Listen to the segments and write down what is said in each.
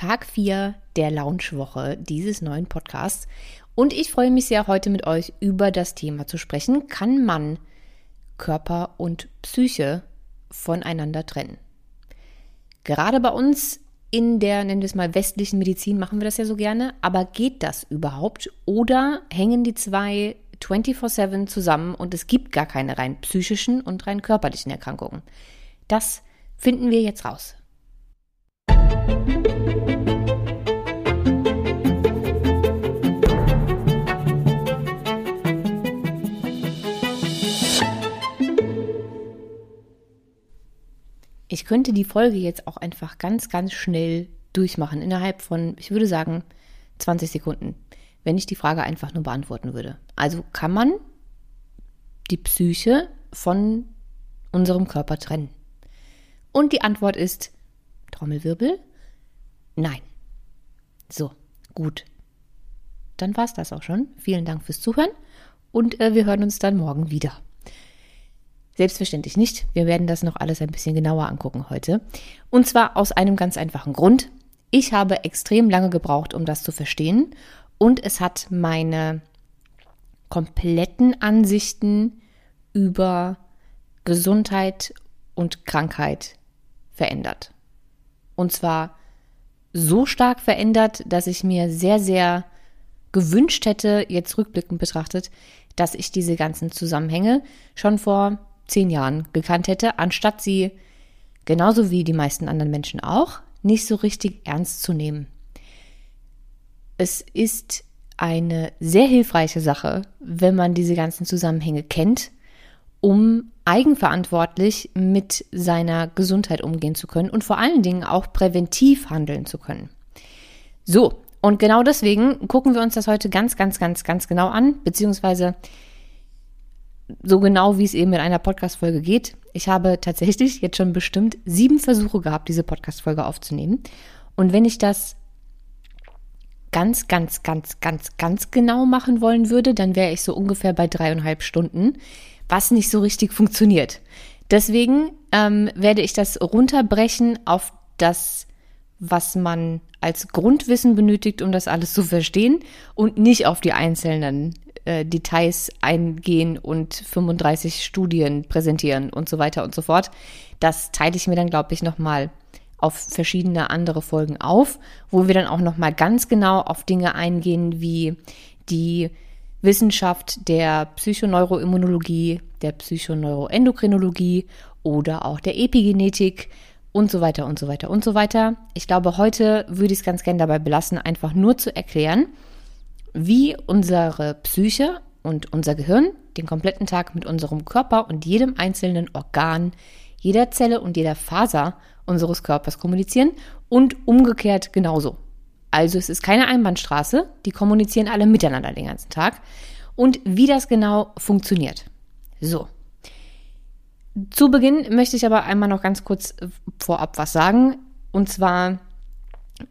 Tag 4 der Launchwoche dieses neuen Podcasts. Und ich freue mich sehr, heute mit euch über das Thema zu sprechen. Kann man Körper und Psyche voneinander trennen? Gerade bei uns in der, nennen wir es mal, westlichen Medizin machen wir das ja so gerne. Aber geht das überhaupt? Oder hängen die zwei 24-7 zusammen und es gibt gar keine rein psychischen und rein körperlichen Erkrankungen? Das finden wir jetzt raus. Ich könnte die Folge jetzt auch einfach ganz, ganz schnell durchmachen, innerhalb von, ich würde sagen, 20 Sekunden, wenn ich die Frage einfach nur beantworten würde. Also kann man die Psyche von unserem Körper trennen? Und die Antwort ist Trommelwirbel, nein. So, gut. Dann war es das auch schon. Vielen Dank fürs Zuhören und äh, wir hören uns dann morgen wieder. Selbstverständlich nicht. Wir werden das noch alles ein bisschen genauer angucken heute. Und zwar aus einem ganz einfachen Grund. Ich habe extrem lange gebraucht, um das zu verstehen. Und es hat meine kompletten Ansichten über Gesundheit und Krankheit verändert. Und zwar so stark verändert, dass ich mir sehr, sehr gewünscht hätte, jetzt rückblickend betrachtet, dass ich diese ganzen Zusammenhänge schon vor zehn Jahren gekannt hätte, anstatt sie, genauso wie die meisten anderen Menschen auch, nicht so richtig ernst zu nehmen. Es ist eine sehr hilfreiche Sache, wenn man diese ganzen Zusammenhänge kennt, um eigenverantwortlich mit seiner Gesundheit umgehen zu können und vor allen Dingen auch präventiv handeln zu können. So, und genau deswegen gucken wir uns das heute ganz, ganz, ganz, ganz genau an, beziehungsweise so genau, wie es eben in einer Podcast-Folge geht. Ich habe tatsächlich jetzt schon bestimmt sieben Versuche gehabt, diese Podcast-Folge aufzunehmen. Und wenn ich das ganz, ganz, ganz, ganz, ganz genau machen wollen würde, dann wäre ich so ungefähr bei dreieinhalb Stunden, was nicht so richtig funktioniert. Deswegen ähm, werde ich das runterbrechen auf das, was man als Grundwissen benötigt, um das alles zu verstehen und nicht auf die einzelnen äh, Details eingehen und 35 Studien präsentieren und so weiter und so fort. Das teile ich mir dann, glaube ich, nochmal auf verschiedene andere Folgen auf, wo wir dann auch nochmal ganz genau auf Dinge eingehen, wie die Wissenschaft der Psychoneuroimmunologie, der Psychoneuroendokrinologie oder auch der Epigenetik und so weiter und so weiter und so weiter. Ich glaube, heute würde ich es ganz gerne dabei belassen, einfach nur zu erklären, wie unsere Psyche und unser Gehirn den kompletten Tag mit unserem Körper und jedem einzelnen Organ, jeder Zelle und jeder Faser unseres Körpers kommunizieren und umgekehrt genauso. Also es ist keine Einbahnstraße, die kommunizieren alle miteinander den ganzen Tag. Und wie das genau funktioniert. So. Zu Beginn möchte ich aber einmal noch ganz kurz vorab was sagen. Und zwar,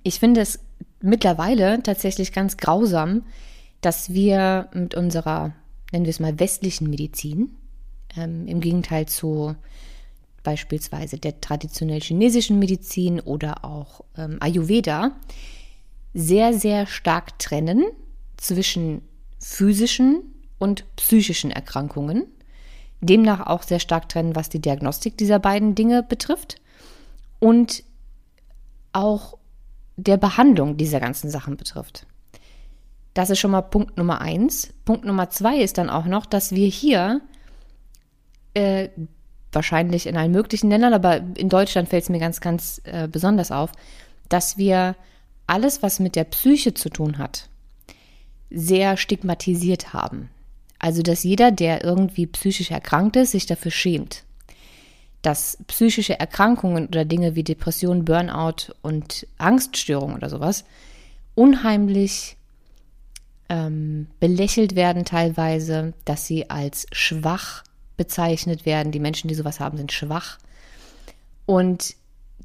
ich finde es mittlerweile tatsächlich ganz grausam, dass wir mit unserer, nennen wir es mal, westlichen Medizin, ähm, im Gegenteil zu beispielsweise der traditionell chinesischen Medizin oder auch ähm, Ayurveda, sehr, sehr stark trennen zwischen physischen und psychischen Erkrankungen. Demnach auch sehr stark trennen, was die Diagnostik dieser beiden Dinge betrifft. Und auch der Behandlung dieser ganzen Sachen betrifft. Das ist schon mal Punkt Nummer eins. Punkt Nummer zwei ist dann auch noch, dass wir hier äh, wahrscheinlich in allen möglichen Ländern, aber in Deutschland fällt es mir ganz, ganz äh, besonders auf, dass wir alles, was mit der Psyche zu tun hat, sehr stigmatisiert haben. Also, dass jeder, der irgendwie psychisch erkrankt ist, sich dafür schämt dass psychische Erkrankungen oder Dinge wie Depression, Burnout und Angststörungen oder sowas unheimlich ähm, belächelt werden teilweise, dass sie als schwach bezeichnet werden. Die Menschen, die sowas haben, sind schwach. Und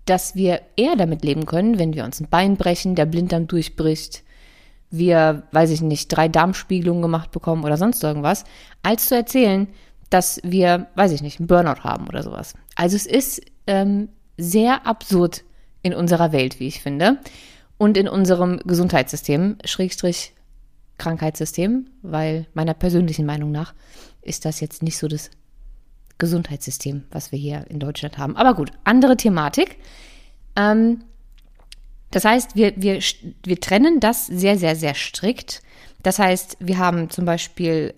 dass wir eher damit leben können, wenn wir uns ein Bein brechen, der Blinddarm durchbricht, wir, weiß ich nicht, drei Darmspiegelungen gemacht bekommen oder sonst irgendwas, als zu erzählen, dass wir, weiß ich nicht, einen Burnout haben oder sowas. Also es ist ähm, sehr absurd in unserer Welt, wie ich finde. und in unserem Gesundheitssystem, Schrägstrich Krankheitssystem, weil meiner persönlichen Meinung nach ist das jetzt nicht so das Gesundheitssystem, was wir hier in Deutschland haben. Aber gut, andere Thematik. Ähm, das heißt, wir, wir, wir trennen das sehr, sehr, sehr strikt. Das heißt, wir haben zum Beispiel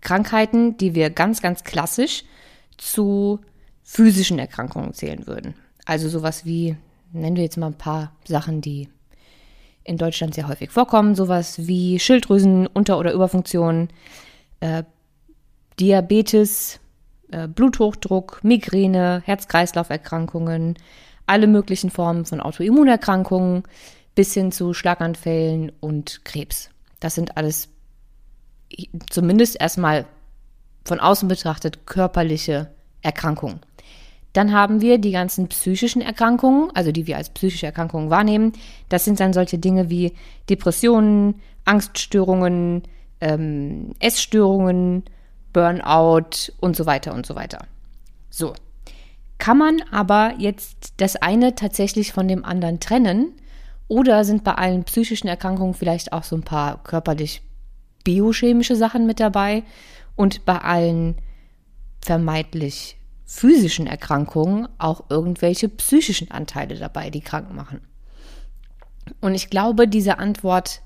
Krankheiten, die wir ganz, ganz klassisch zu physischen Erkrankungen zählen würden. Also sowas wie, nennen wir jetzt mal ein paar Sachen, die in Deutschland sehr häufig vorkommen, sowas wie Schilddrüsen, Unter- oder Überfunktion, äh, Diabetes, äh, Bluthochdruck, Migräne, Herz-Kreislauf-Erkrankungen, alle möglichen Formen von Autoimmunerkrankungen bis hin zu Schlaganfällen und Krebs. Das sind alles zumindest erstmal von außen betrachtet körperliche Erkrankungen. Dann haben wir die ganzen psychischen Erkrankungen, also die wir als psychische Erkrankungen wahrnehmen. Das sind dann solche Dinge wie Depressionen, Angststörungen, ähm, Essstörungen, Burnout und so weiter und so weiter. So. Kann man aber jetzt das eine tatsächlich von dem anderen trennen? Oder sind bei allen psychischen Erkrankungen vielleicht auch so ein paar körperlich biochemische Sachen mit dabei und bei allen vermeintlich physischen Erkrankungen auch irgendwelche psychischen Anteile dabei, die krank machen? Und ich glaube, diese Antwort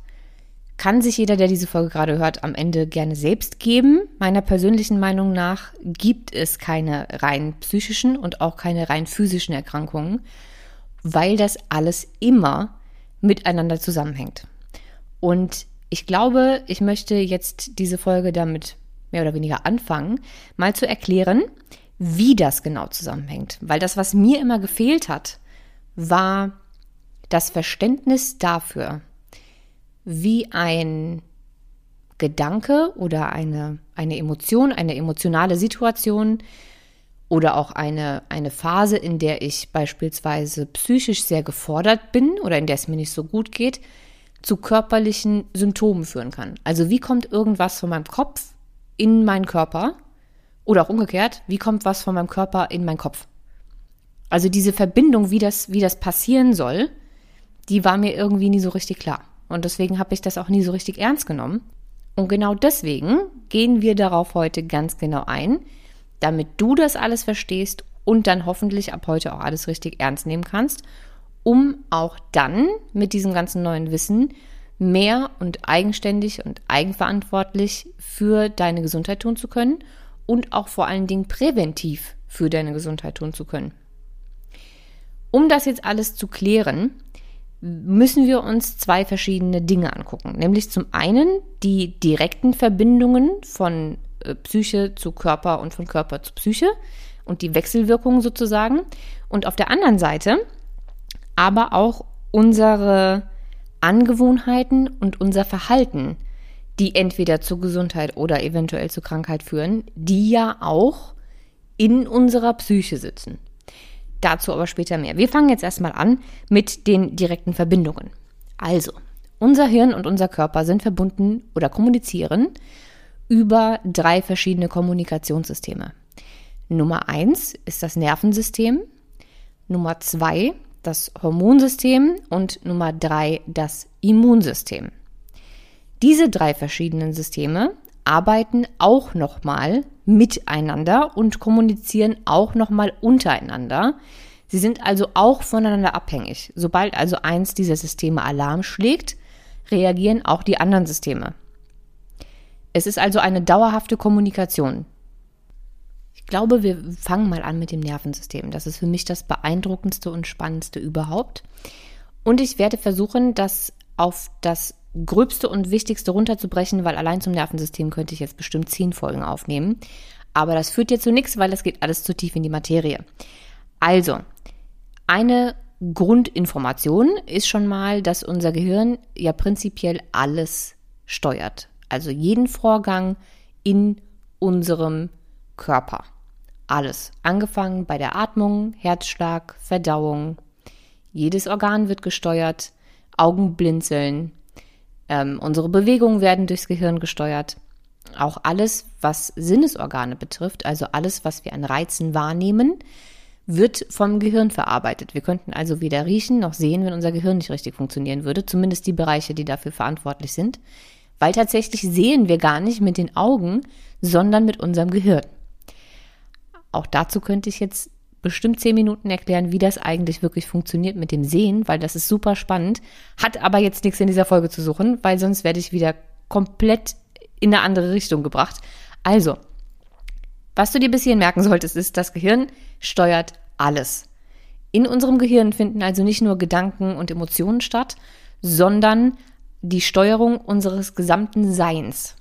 kann sich jeder, der diese Folge gerade hört, am Ende gerne selbst geben. Meiner persönlichen Meinung nach gibt es keine rein psychischen und auch keine rein physischen Erkrankungen, weil das alles immer miteinander zusammenhängt. Und ich glaube, ich möchte jetzt diese Folge damit mehr oder weniger anfangen, mal zu erklären, wie das genau zusammenhängt. Weil das, was mir immer gefehlt hat, war das Verständnis dafür, wie ein Gedanke oder eine, eine Emotion, eine emotionale Situation oder auch eine, eine Phase, in der ich beispielsweise psychisch sehr gefordert bin oder in der es mir nicht so gut geht, zu körperlichen Symptomen führen kann. Also wie kommt irgendwas von meinem Kopf in meinen Körper oder auch umgekehrt, wie kommt was von meinem Körper in meinen Kopf? Also diese Verbindung, wie das, wie das passieren soll, die war mir irgendwie nie so richtig klar. Und deswegen habe ich das auch nie so richtig ernst genommen. Und genau deswegen gehen wir darauf heute ganz genau ein, damit du das alles verstehst und dann hoffentlich ab heute auch alles richtig ernst nehmen kannst, um auch dann mit diesem ganzen neuen Wissen mehr und eigenständig und eigenverantwortlich für deine Gesundheit tun zu können und auch vor allen Dingen präventiv für deine Gesundheit tun zu können. Um das jetzt alles zu klären, müssen wir uns zwei verschiedene Dinge angucken. Nämlich zum einen die direkten Verbindungen von äh, Psyche zu Körper und von Körper zu Psyche und die Wechselwirkungen sozusagen. Und auf der anderen Seite aber auch unsere Angewohnheiten und unser Verhalten, die entweder zur Gesundheit oder eventuell zur Krankheit führen, die ja auch in unserer Psyche sitzen. Dazu aber später mehr. Wir fangen jetzt erstmal an mit den direkten Verbindungen. Also, unser Hirn und unser Körper sind verbunden oder kommunizieren über drei verschiedene Kommunikationssysteme. Nummer eins ist das Nervensystem, Nummer zwei das Hormonsystem und Nummer drei das Immunsystem. Diese drei verschiedenen Systeme arbeiten auch nochmal miteinander und kommunizieren auch nochmal untereinander. Sie sind also auch voneinander abhängig. Sobald also eins dieser Systeme Alarm schlägt, reagieren auch die anderen Systeme. Es ist also eine dauerhafte Kommunikation. Ich glaube, wir fangen mal an mit dem Nervensystem. Das ist für mich das beeindruckendste und spannendste überhaupt. Und ich werde versuchen, das auf das Gröbste und Wichtigste runterzubrechen, weil allein zum Nervensystem könnte ich jetzt bestimmt zehn Folgen aufnehmen. Aber das führt jetzt zu nichts, weil das geht alles zu tief in die Materie. Also, eine Grundinformation ist schon mal, dass unser Gehirn ja prinzipiell alles steuert. Also jeden Vorgang in unserem Körper. Alles. Angefangen bei der Atmung, Herzschlag, Verdauung. Jedes Organ wird gesteuert. Augenblinzeln, ähm, unsere Bewegungen werden durchs Gehirn gesteuert. Auch alles, was Sinnesorgane betrifft, also alles, was wir an Reizen wahrnehmen, wird vom Gehirn verarbeitet. Wir könnten also weder riechen noch sehen, wenn unser Gehirn nicht richtig funktionieren würde, zumindest die Bereiche, die dafür verantwortlich sind, weil tatsächlich sehen wir gar nicht mit den Augen, sondern mit unserem Gehirn. Auch dazu könnte ich jetzt bestimmt zehn Minuten erklären, wie das eigentlich wirklich funktioniert mit dem Sehen, weil das ist super spannend, hat aber jetzt nichts in dieser Folge zu suchen, weil sonst werde ich wieder komplett in eine andere Richtung gebracht. Also, was du dir bis hierhin merken solltest, ist, das Gehirn steuert alles. In unserem Gehirn finden also nicht nur Gedanken und Emotionen statt, sondern die Steuerung unseres gesamten Seins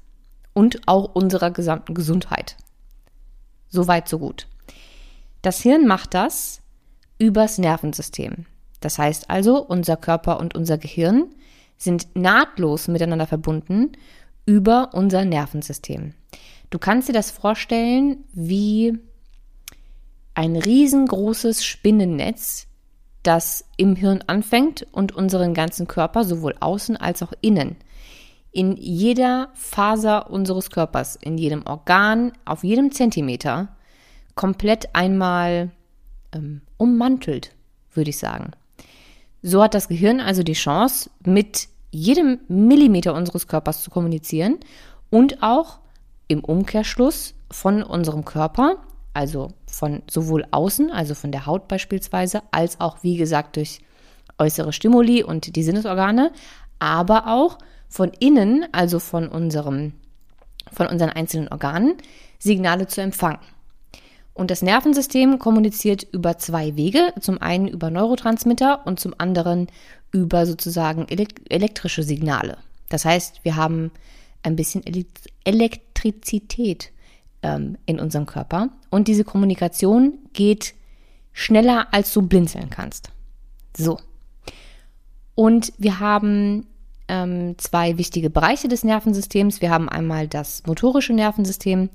und auch unserer gesamten Gesundheit. So weit, so gut. Das Hirn macht das übers Nervensystem. Das heißt also, unser Körper und unser Gehirn sind nahtlos miteinander verbunden über unser Nervensystem. Du kannst dir das vorstellen wie ein riesengroßes Spinnennetz, das im Hirn anfängt und unseren ganzen Körper, sowohl außen als auch innen, in jeder Faser unseres Körpers, in jedem Organ, auf jedem Zentimeter, komplett einmal ähm, ummantelt, würde ich sagen. So hat das Gehirn also die Chance, mit jedem Millimeter unseres Körpers zu kommunizieren und auch im Umkehrschluss von unserem Körper, also von sowohl außen, also von der Haut beispielsweise, als auch, wie gesagt, durch äußere Stimuli und die Sinnesorgane, aber auch von innen, also von unserem, von unseren einzelnen Organen, Signale zu empfangen. Und das Nervensystem kommuniziert über zwei Wege. Zum einen über Neurotransmitter und zum anderen über sozusagen elektrische Signale. Das heißt, wir haben ein bisschen Elektrizität ähm, in unserem Körper und diese Kommunikation geht schneller, als du blinzeln kannst. So. Und wir haben ähm, zwei wichtige Bereiche des Nervensystems. Wir haben einmal das motorische Nervensystem,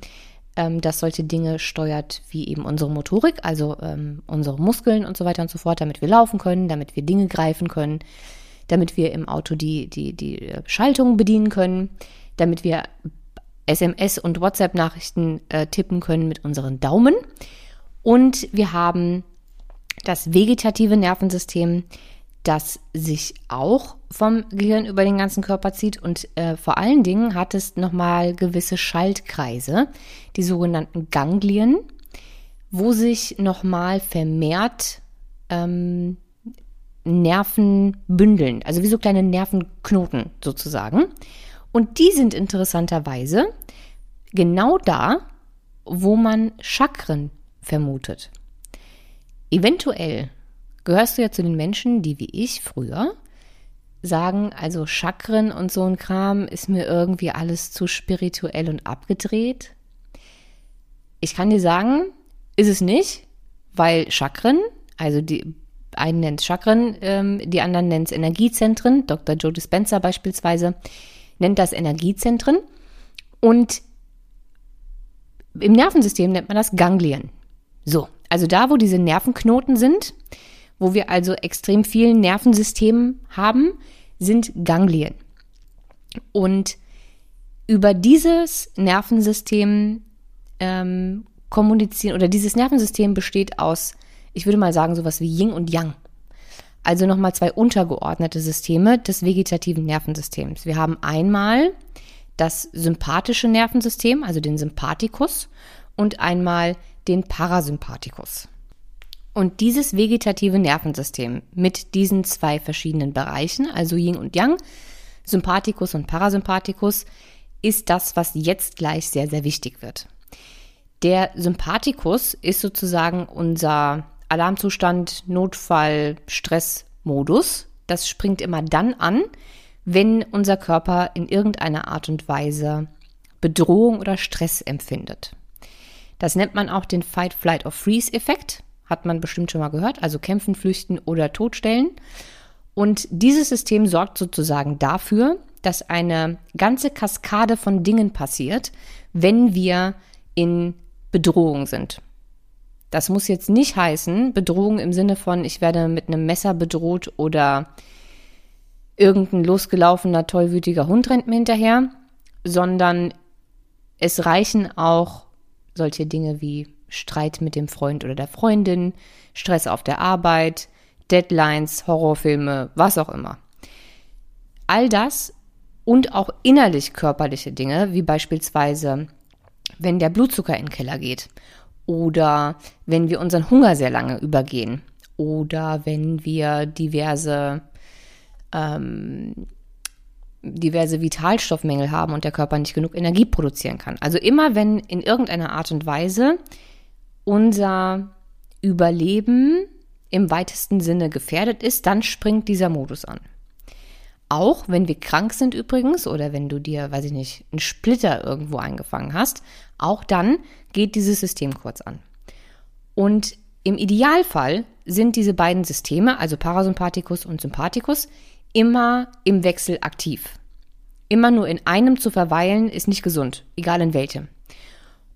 ähm, das solche Dinge steuert wie eben unsere Motorik, also ähm, unsere Muskeln und so weiter und so fort, damit wir laufen können, damit wir Dinge greifen können, damit wir im Auto die, die, die Schaltung bedienen können, damit wir SMS und WhatsApp-Nachrichten äh, tippen können mit unseren Daumen. Und wir haben das vegetative Nervensystem, das sich auch vom Gehirn über den ganzen Körper zieht und äh, vor allen Dingen hat es nochmal gewisse Schaltkreise, die sogenannten Ganglien, wo sich nochmal vermehrt ähm, Nerven bündeln, also wie so kleine Nervenknoten sozusagen. Und die sind interessanterweise genau da, wo man Chakren vermutet. Eventuell gehörst du ja zu den Menschen, die wie ich früher sagen, also Chakren und so ein Kram ist mir irgendwie alles zu spirituell und abgedreht. Ich kann dir sagen, ist es nicht, weil Chakren, also die einen nennt Chakren, ähm, die anderen nennt es Energiezentren. Dr. Joe Dispenza beispielsweise nennt das Energiezentren. Und im Nervensystem nennt man das Ganglien. So, also da, wo diese Nervenknoten sind, wo wir also extrem vielen Nervensystemen haben, sind Ganglien. Und über dieses Nervensystem ähm, kommunizieren, oder dieses Nervensystem besteht aus, ich würde mal sagen, sowas wie Yin und Yang. Also nochmal zwei untergeordnete Systeme des vegetativen Nervensystems. Wir haben einmal das sympathische Nervensystem, also den Sympathikus, und einmal den Parasympathikus. Und dieses vegetative Nervensystem mit diesen zwei verschiedenen Bereichen, also Yin und Yang, Sympathikus und Parasympathikus, ist das, was jetzt gleich sehr, sehr wichtig wird. Der Sympathikus ist sozusagen unser Alarmzustand, Notfall, Stressmodus. Das springt immer dann an, wenn unser Körper in irgendeiner Art und Weise Bedrohung oder Stress empfindet. Das nennt man auch den Fight, Flight or Freeze-Effekt hat man bestimmt schon mal gehört, also kämpfen, flüchten oder totstellen. Und dieses System sorgt sozusagen dafür, dass eine ganze Kaskade von Dingen passiert, wenn wir in Bedrohung sind. Das muss jetzt nicht heißen, Bedrohung im Sinne von, ich werde mit einem Messer bedroht oder irgendein losgelaufener, tollwütiger Hund rennt mir hinterher, sondern es reichen auch solche Dinge wie Streit mit dem Freund oder der Freundin, Stress auf der Arbeit, Deadlines, Horrorfilme, was auch immer. All das und auch innerlich körperliche Dinge, wie beispielsweise, wenn der Blutzucker in den Keller geht oder wenn wir unseren Hunger sehr lange übergehen oder wenn wir diverse ähm, diverse Vitalstoffmängel haben und der Körper nicht genug Energie produzieren kann. Also immer wenn in irgendeiner Art und Weise unser Überleben im weitesten Sinne gefährdet ist, dann springt dieser Modus an. Auch wenn wir krank sind übrigens oder wenn du dir, weiß ich nicht, einen Splitter irgendwo eingefangen hast, auch dann geht dieses System kurz an. Und im Idealfall sind diese beiden Systeme, also Parasympathikus und Sympathikus, immer im Wechsel aktiv. Immer nur in einem zu verweilen ist nicht gesund, egal in welchem.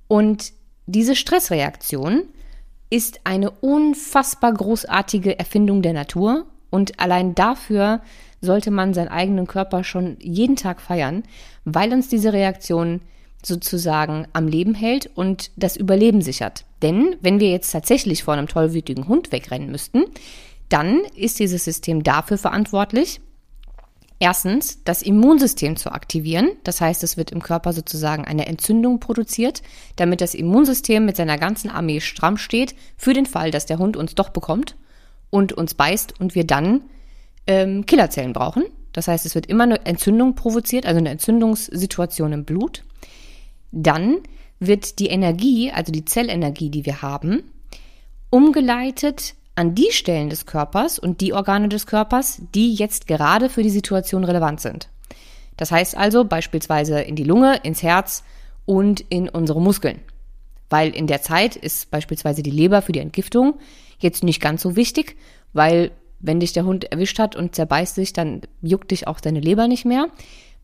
Und diese Stressreaktion ist eine unfassbar großartige Erfindung der Natur und allein dafür sollte man seinen eigenen Körper schon jeden Tag feiern, weil uns diese Reaktion sozusagen am Leben hält und das Überleben sichert. Denn wenn wir jetzt tatsächlich vor einem tollwütigen Hund wegrennen müssten, dann ist dieses System dafür verantwortlich, Erstens, das Immunsystem zu aktivieren. Das heißt, es wird im Körper sozusagen eine Entzündung produziert, damit das Immunsystem mit seiner ganzen Armee stramm steht, für den Fall, dass der Hund uns doch bekommt und uns beißt und wir dann ähm, Killerzellen brauchen. Das heißt, es wird immer eine Entzündung provoziert, also eine Entzündungssituation im Blut. Dann wird die Energie, also die Zellenergie, die wir haben, umgeleitet an die Stellen des Körpers und die Organe des Körpers, die jetzt gerade für die Situation relevant sind. Das heißt also beispielsweise in die Lunge, ins Herz und in unsere Muskeln. Weil in der Zeit ist beispielsweise die Leber für die Entgiftung jetzt nicht ganz so wichtig, weil wenn dich der Hund erwischt hat und zerbeißt sich, dann juckt dich auch deine Leber nicht mehr.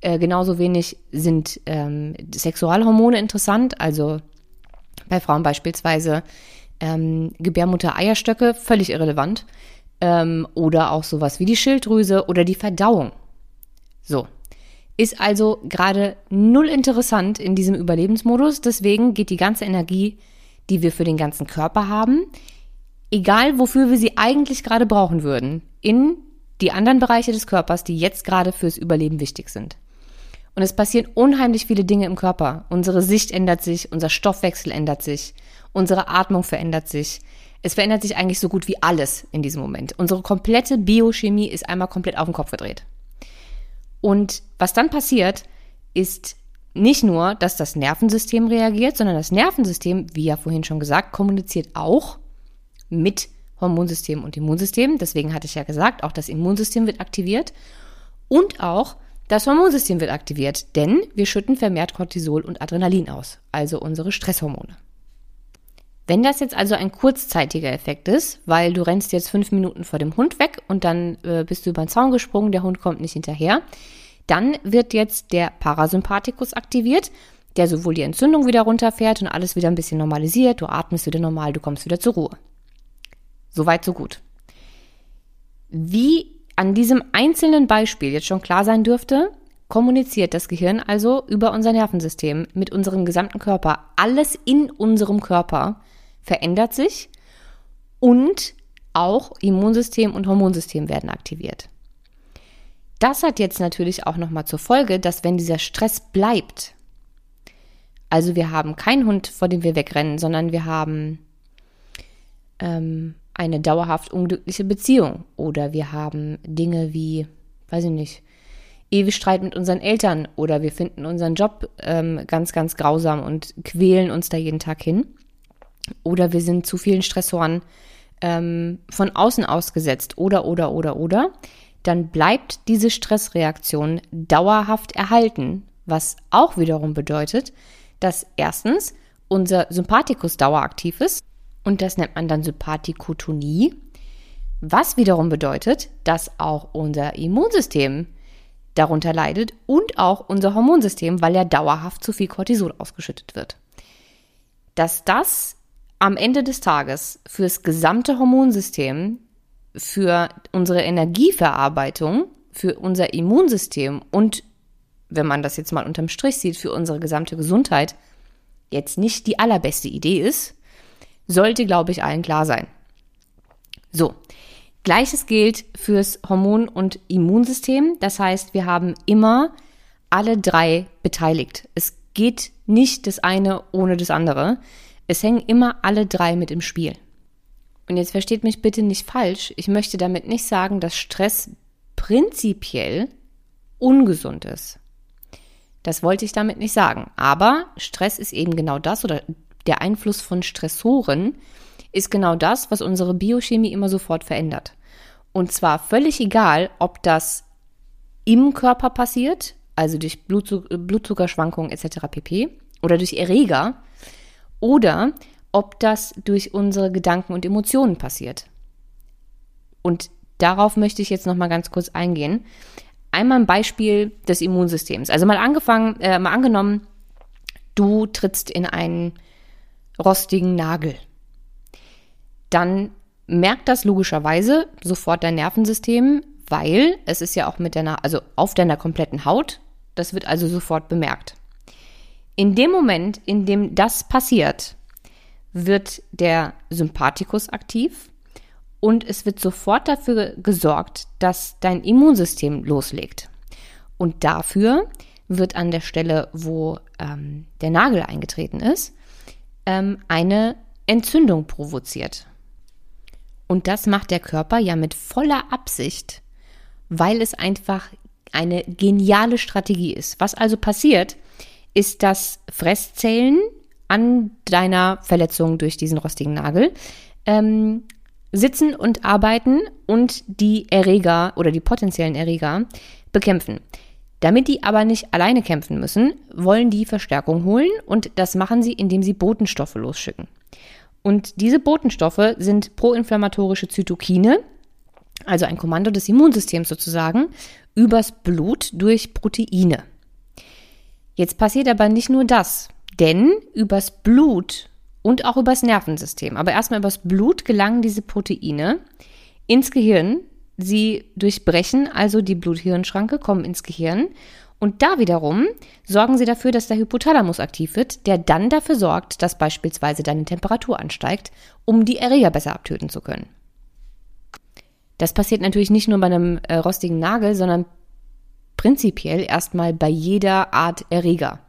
Äh, genauso wenig sind ähm, Sexualhormone interessant, also bei Frauen beispielsweise ähm, Gebärmutter-Eierstöcke, völlig irrelevant. Ähm, oder auch sowas wie die Schilddrüse oder die Verdauung. So. Ist also gerade null interessant in diesem Überlebensmodus. Deswegen geht die ganze Energie, die wir für den ganzen Körper haben, egal wofür wir sie eigentlich gerade brauchen würden, in die anderen Bereiche des Körpers, die jetzt gerade fürs Überleben wichtig sind. Und es passieren unheimlich viele Dinge im Körper. Unsere Sicht ändert sich, unser Stoffwechsel ändert sich, unsere Atmung verändert sich. Es verändert sich eigentlich so gut wie alles in diesem Moment. Unsere komplette Biochemie ist einmal komplett auf den Kopf gedreht. Und was dann passiert, ist nicht nur, dass das Nervensystem reagiert, sondern das Nervensystem, wie ja vorhin schon gesagt, kommuniziert auch mit Hormonsystem und Immunsystem. Deswegen hatte ich ja gesagt, auch das Immunsystem wird aktiviert und auch das Hormonsystem wird aktiviert, denn wir schütten vermehrt Cortisol und Adrenalin aus, also unsere Stresshormone. Wenn das jetzt also ein kurzzeitiger Effekt ist, weil du rennst jetzt fünf Minuten vor dem Hund weg und dann äh, bist du über den Zaun gesprungen, der Hund kommt nicht hinterher, dann wird jetzt der Parasympathikus aktiviert, der sowohl die Entzündung wieder runterfährt und alles wieder ein bisschen normalisiert, du atmest wieder normal, du kommst wieder zur Ruhe. Soweit, so gut. Wie an diesem einzelnen Beispiel jetzt schon klar sein dürfte, kommuniziert das Gehirn also über unser Nervensystem mit unserem gesamten Körper. Alles in unserem Körper verändert sich und auch Immunsystem und Hormonsystem werden aktiviert. Das hat jetzt natürlich auch nochmal zur Folge, dass wenn dieser Stress bleibt, also wir haben keinen Hund, vor dem wir wegrennen, sondern wir haben ähm, eine dauerhaft unglückliche Beziehung oder wir haben Dinge wie, weiß ich nicht, ewig Streit mit unseren Eltern oder wir finden unseren Job ähm, ganz, ganz grausam und quälen uns da jeden Tag hin oder wir sind zu vielen Stressoren ähm, von außen ausgesetzt. Oder, oder, oder, oder, dann bleibt diese Stressreaktion dauerhaft erhalten, was auch wiederum bedeutet, dass erstens unser Sympathikus daueraktiv ist. Und das nennt man dann Sympathikotonie, was wiederum bedeutet, dass auch unser Immunsystem darunter leidet und auch unser Hormonsystem, weil ja dauerhaft zu viel Cortisol ausgeschüttet wird. Dass das am Ende des Tages fürs gesamte Hormonsystem, für unsere Energieverarbeitung, für unser Immunsystem und, wenn man das jetzt mal unterm Strich sieht, für unsere gesamte Gesundheit jetzt nicht die allerbeste Idee ist, Sollte, glaube ich, allen klar sein. So, gleiches gilt fürs Hormon- und Immunsystem. Das heißt, wir haben immer alle drei beteiligt. Es geht nicht das eine ohne das andere. Es hängen immer alle drei mit im Spiel. Und jetzt versteht mich bitte nicht falsch. Ich möchte damit nicht sagen, dass Stress prinzipiell ungesund ist. Das wollte ich damit nicht sagen. Aber Stress ist eben genau das oder der Einfluss von Stressoren ist genau das, was unsere Biochemie immer sofort verändert. Und zwar völlig egal, ob das im Körper passiert, also durch Blutzuckerschwankungen etc. pp. oder durch Erreger oder ob das durch unsere Gedanken und Emotionen passiert. Und darauf möchte ich jetzt noch mal ganz kurz eingehen. Einmal ein Beispiel des Immunsystems. Also mal angefangen, äh, mal angenommen, du trittst in einen rostigen Nagel. Dann merkt das logischerweise sofort dein Nervensystem, weil es ist ja auch mit deiner, also auf deiner kompletten Haut. Das wird also sofort bemerkt. In dem Moment, in dem das passiert, wird der Sympathikus aktiv und es wird sofort dafür gesorgt, dass dein Immunsystem loslegt. Und dafür wird an der Stelle, wo ähm, der Nagel eingetreten ist, ähm, eine Entzündung provoziert. Und das macht der Körper ja mit voller Absicht, weil es einfach eine geniale Strategie ist. Was also passiert, ist, dass Fresszellen an deiner Verletzung durch diesen rostigen Nagel ähm, sitzen und arbeiten und die Erreger oder die potenziellen Erreger bekämpfen. Damit die aber nicht alleine kämpfen müssen, wollen die Verstärkung holen und das machen sie, indem sie Botenstoffe losschicken. Und diese Botenstoffe sind proinflammatorische Zytokine, also ein Kommando des Immunsystems sozusagen, übers Blut durch Proteine. Jetzt passiert aber nicht nur das, denn übers Blut und auch übers Nervensystem, aber erstmal übers Blut gelangen diese Proteine ins Gehirn. Sie durchbrechen also die Blut-Hirn-Schranke, kommen ins Gehirn und da wiederum sorgen sie dafür, dass der Hypothalamus aktiv wird, der dann dafür sorgt, dass beispielsweise deine Temperatur ansteigt, um die Erreger besser abtöten zu können. Das passiert natürlich nicht nur bei einem äh, rostigen Nagel, sondern prinzipiell erstmal bei jeder Art Erreger.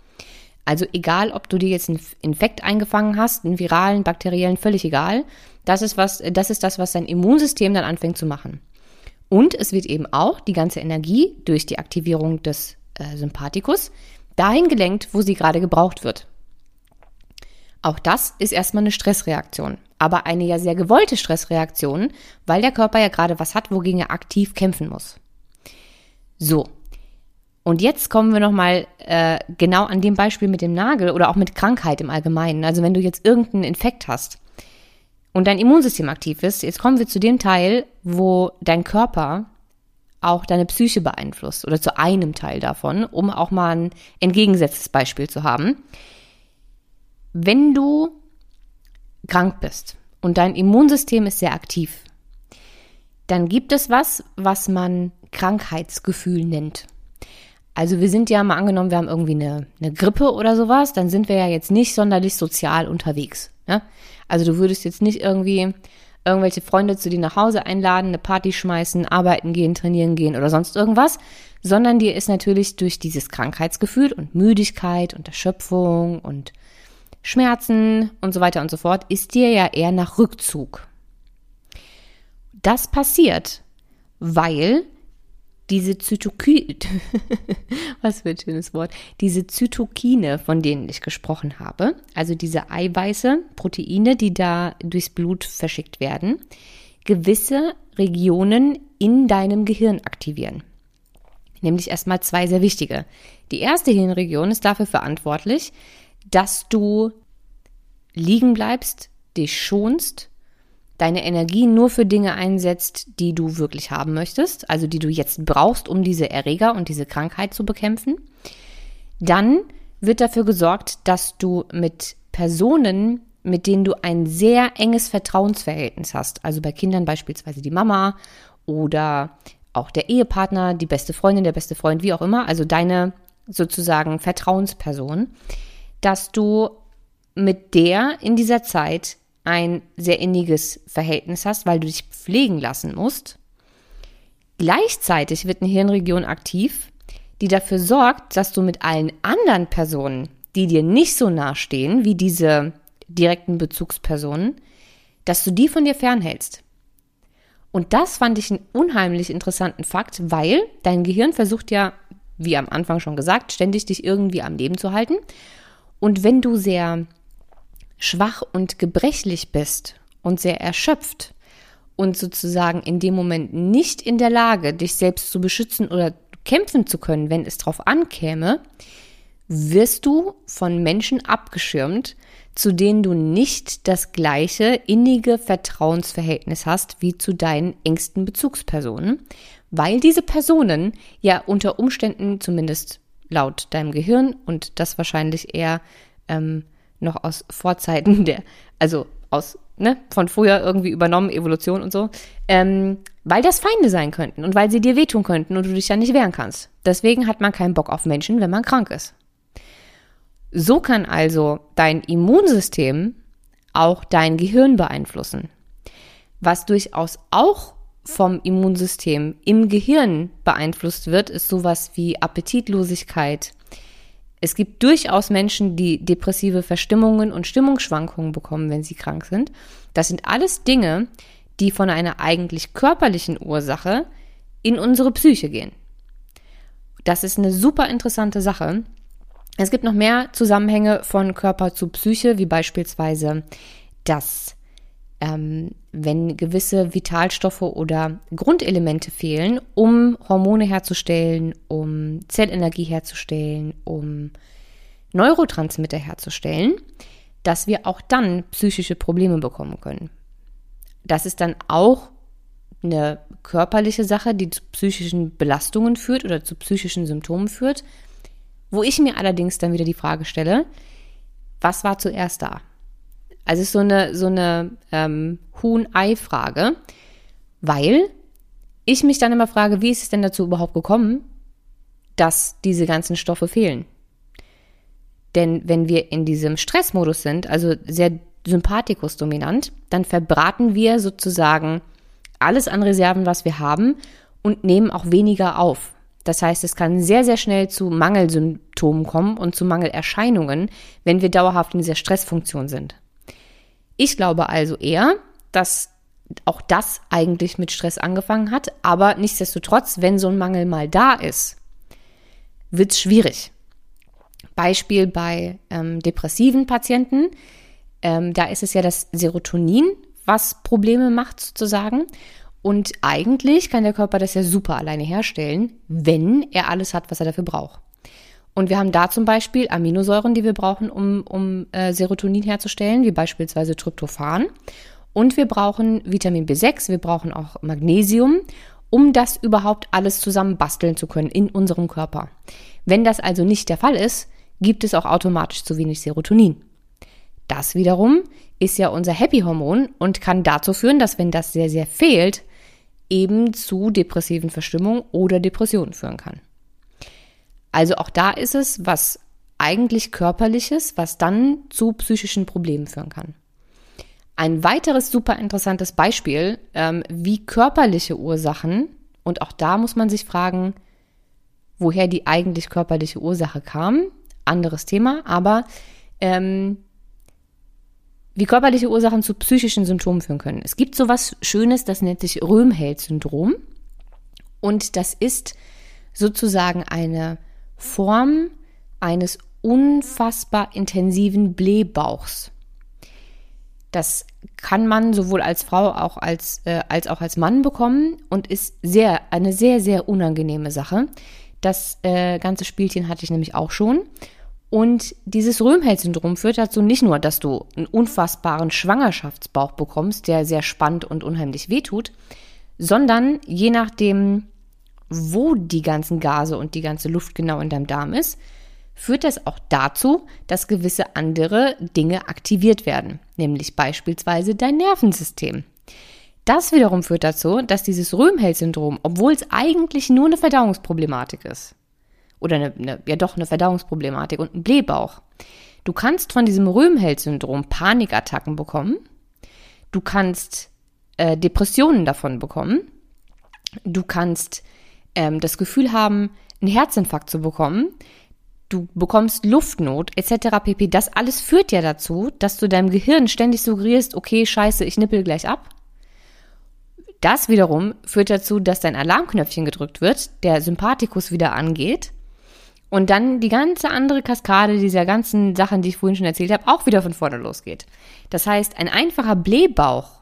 Also egal, ob du dir jetzt einen Infekt eingefangen hast, einen viralen, bakteriellen, völlig egal. Das ist was, das ist das, was dein Immunsystem dann anfängt zu machen. Und es wird eben auch die ganze Energie durch die Aktivierung des äh, Sympathikus dahin gelenkt, wo sie gerade gebraucht wird. Auch das ist erstmal eine Stressreaktion, aber eine ja sehr gewollte Stressreaktion, weil der Körper ja gerade was hat, wogegen er aktiv kämpfen muss. So, und jetzt kommen wir nochmal äh, genau an dem Beispiel mit dem Nagel oder auch mit Krankheit im Allgemeinen. Also wenn du jetzt irgendeinen Infekt hast und dein Immunsystem aktiv ist, jetzt kommen wir zu dem Teil, wo dein Körper auch deine Psyche beeinflusst oder zu einem Teil davon, um auch mal ein entgegengesetztes Beispiel zu haben. Wenn du krank bist und dein Immunsystem ist sehr aktiv, dann gibt es was, was man Krankheitsgefühl nennt. Also wir sind ja mal angenommen, wir haben irgendwie eine, eine Grippe oder sowas, dann sind wir ja jetzt nicht sonderlich sozial unterwegs. Ne? Also du würdest jetzt nicht irgendwie irgendwelche Freunde zu dir nach Hause einladen, eine Party schmeißen, arbeiten gehen, trainieren gehen oder sonst irgendwas, sondern dir ist natürlich durch dieses Krankheitsgefühl und Müdigkeit und Erschöpfung und Schmerzen und so weiter und so fort, ist dir ja eher nach Rückzug. Das passiert, weil diese Zytokine, was für ein schönes Wort, diese Zytokine, von denen ich gesprochen habe, also diese Eiweiße, Proteine, die da durchs Blut verschickt werden, gewisse Regionen in deinem Gehirn aktivieren. Nämlich erstmal zwei sehr wichtige. Die erste Hirnregion ist dafür verantwortlich, dass du liegen bleibst, dich schonst deine Energie nur für Dinge einsetzt, die du wirklich haben möchtest, also die du jetzt brauchst, um diese Erreger und diese Krankheit zu bekämpfen, dann wird dafür gesorgt, dass du mit Personen, mit denen du ein sehr enges Vertrauensverhältnis hast, also bei Kindern beispielsweise die Mama oder auch der Ehepartner, die beste Freundin, der beste Freund, wie auch immer, also deine sozusagen Vertrauensperson, dass du mit der in dieser Zeit ein sehr inniges Verhältnis hast, weil du dich pflegen lassen musst. Gleichzeitig wird eine Hirnregion aktiv, die dafür sorgt, dass du mit allen anderen Personen, die dir nicht so nahestehen wie diese direkten Bezugspersonen, dass du die von dir fernhältst. Und das fand ich einen unheimlich interessanten Fakt, weil dein Gehirn versucht ja, wie am Anfang schon gesagt, ständig dich irgendwie am Leben zu halten. Und wenn du sehr schwach und gebrechlich bist und sehr erschöpft und sozusagen in dem Moment nicht in der Lage, dich selbst zu beschützen oder kämpfen zu können, wenn es drauf ankäme, wirst du von Menschen abgeschirmt, zu denen du nicht das gleiche innige Vertrauensverhältnis hast wie zu deinen engsten Bezugspersonen, weil diese Personen ja unter Umständen, zumindest laut deinem Gehirn und das wahrscheinlich eher ähm, noch aus Vorzeiten der, also aus, ne, von früher irgendwie übernommen, Evolution und so, ähm, weil das Feinde sein könnten und weil sie dir wehtun könnten und du dich ja nicht wehren kannst. Deswegen hat man keinen Bock auf Menschen, wenn man krank ist. So kann also dein Immunsystem auch dein Gehirn beeinflussen. Was durchaus auch vom Immunsystem im Gehirn beeinflusst wird, ist sowas wie Appetitlosigkeit. Es gibt durchaus Menschen, die depressive Verstimmungen und Stimmungsschwankungen bekommen, wenn sie krank sind. Das sind alles Dinge, die von einer eigentlich körperlichen Ursache in unsere Psyche gehen. Das ist eine super interessante Sache. Es gibt noch mehr Zusammenhänge von Körper zu Psyche, wie beispielsweise, dass ähm, wenn gewisse Vitalstoffe oder Grundelemente fehlen, um Hormone herzustellen, um Zellenergie herzustellen, um Neurotransmitter herzustellen, dass wir auch dann psychische Probleme bekommen können. Das ist dann auch eine körperliche Sache, die zu psychischen Belastungen führt oder zu psychischen Symptomen führt, wo ich mir allerdings dann wieder die Frage stelle, was war zuerst da? Also es ist so eine, so eine ähm, Huhn-Ei-Frage, weil ich mich dann immer frage, wie ist es denn dazu überhaupt gekommen, dass diese ganzen Stoffe fehlen? Denn wenn wir in diesem Stressmodus sind, also sehr sympathikus-dominant, dann verbraten wir sozusagen alles an Reserven, was wir haben und nehmen auch weniger auf. Das heißt, es kann sehr, sehr schnell zu Mangelsymptomen kommen und zu Mangelerscheinungen, wenn wir dauerhaft in dieser Stressfunktion sind. Ich glaube also eher, dass auch das eigentlich mit Stress angefangen hat, aber nichtsdestotrotz, wenn so ein Mangel mal da ist, wird es schwierig. Beispiel bei ähm, depressiven Patienten, ähm, da ist es ja das Serotonin, was Probleme macht sozusagen. Und eigentlich kann der Körper das ja super alleine herstellen, wenn er alles hat, was er dafür braucht. Und wir haben da zum Beispiel Aminosäuren, die wir brauchen, um, um äh, Serotonin herzustellen, wie beispielsweise Tryptophan. Und wir brauchen Vitamin B6, wir brauchen auch Magnesium, um das überhaupt alles zusammen basteln zu können in unserem Körper. Wenn das also nicht der Fall ist, gibt es auch automatisch zu wenig Serotonin. Das wiederum ist ja unser Happy-Hormon und kann dazu führen, dass wenn das sehr, sehr fehlt, eben zu depressiven Verstimmungen oder Depressionen führen kann. Also auch da ist es was eigentlich körperliches, was dann zu psychischen Problemen führen kann. Ein weiteres super interessantes Beispiel, ähm, wie körperliche Ursachen, und auch da muss man sich fragen, woher die eigentlich körperliche Ursache kam, anderes Thema, aber ähm, wie körperliche Ursachen zu psychischen Symptomen führen können. Es gibt sowas Schönes, das nennt sich Röhmheld-Syndrom. Und das ist sozusagen eine Form eines unfassbar intensiven Blähbauchs. Das kann man sowohl als Frau auch als, äh, als auch als Mann bekommen und ist sehr, eine sehr, sehr unangenehme Sache. Das äh, ganze Spielchen hatte ich nämlich auch schon. Und dieses Röhmheld-Syndrom führt dazu nicht nur, dass du einen unfassbaren Schwangerschaftsbauch bekommst, der sehr spannend und unheimlich wehtut, sondern je nachdem, wo die ganzen Gase und die ganze Luft genau in deinem Darm ist, führt das auch dazu, dass gewisse andere Dinge aktiviert werden, nämlich beispielsweise dein Nervensystem. Das wiederum führt dazu, dass dieses Röhmheld-Syndrom, obwohl es eigentlich nur eine Verdauungsproblematik ist, oder eine, eine, ja doch eine Verdauungsproblematik und einen Blähbauch. Du kannst von diesem Röhmheld-Syndrom Panikattacken bekommen Du kannst äh, Depressionen davon bekommen. Du kannst ähm, das Gefühl haben, einen Herzinfarkt zu bekommen. Du bekommst Luftnot etc. pp. Das alles führt ja dazu, dass du deinem Gehirn ständig suggerierst, okay, scheiße, ich nippel gleich ab. Das wiederum führt dazu, dass dein Alarmknöpfchen gedrückt wird, der Sympathikus wieder angeht und dann die ganze andere Kaskade dieser ganzen Sachen, die ich vorhin schon erzählt habe, auch wieder von vorne losgeht. Das heißt, ein einfacher Blähbauch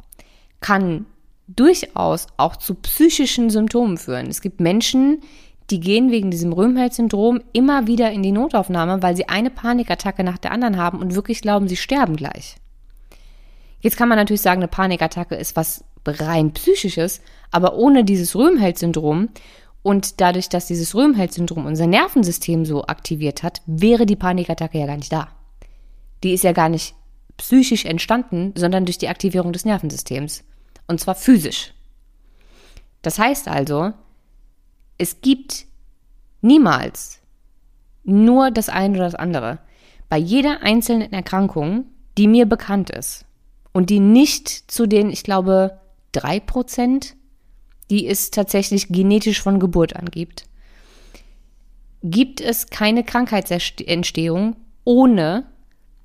kann durchaus auch zu psychischen Symptomen führen. Es gibt Menschen, die gehen wegen diesem Röhmheld-Syndrom immer wieder in die Notaufnahme, weil sie eine Panikattacke nach der anderen haben und wirklich glauben, sie sterben gleich. Jetzt kann man natürlich sagen, eine Panikattacke ist was rein psychisches, aber ohne dieses Röhmheld-Syndrom und dadurch, dass dieses Röhmheld-Syndrom unser Nervensystem so aktiviert hat, wäre die Panikattacke ja gar nicht da. Die ist ja gar nicht psychisch entstanden, sondern durch die Aktivierung des Nervensystems. Und zwar physisch. Das heißt also, es gibt niemals nur das eine oder das andere. Bei jeder einzelnen Erkrankung, die mir bekannt ist und die nicht zu den, ich glaube, drei Prozent die es tatsächlich genetisch von Geburt an gibt, gibt es keine Krankheitsentstehung, ohne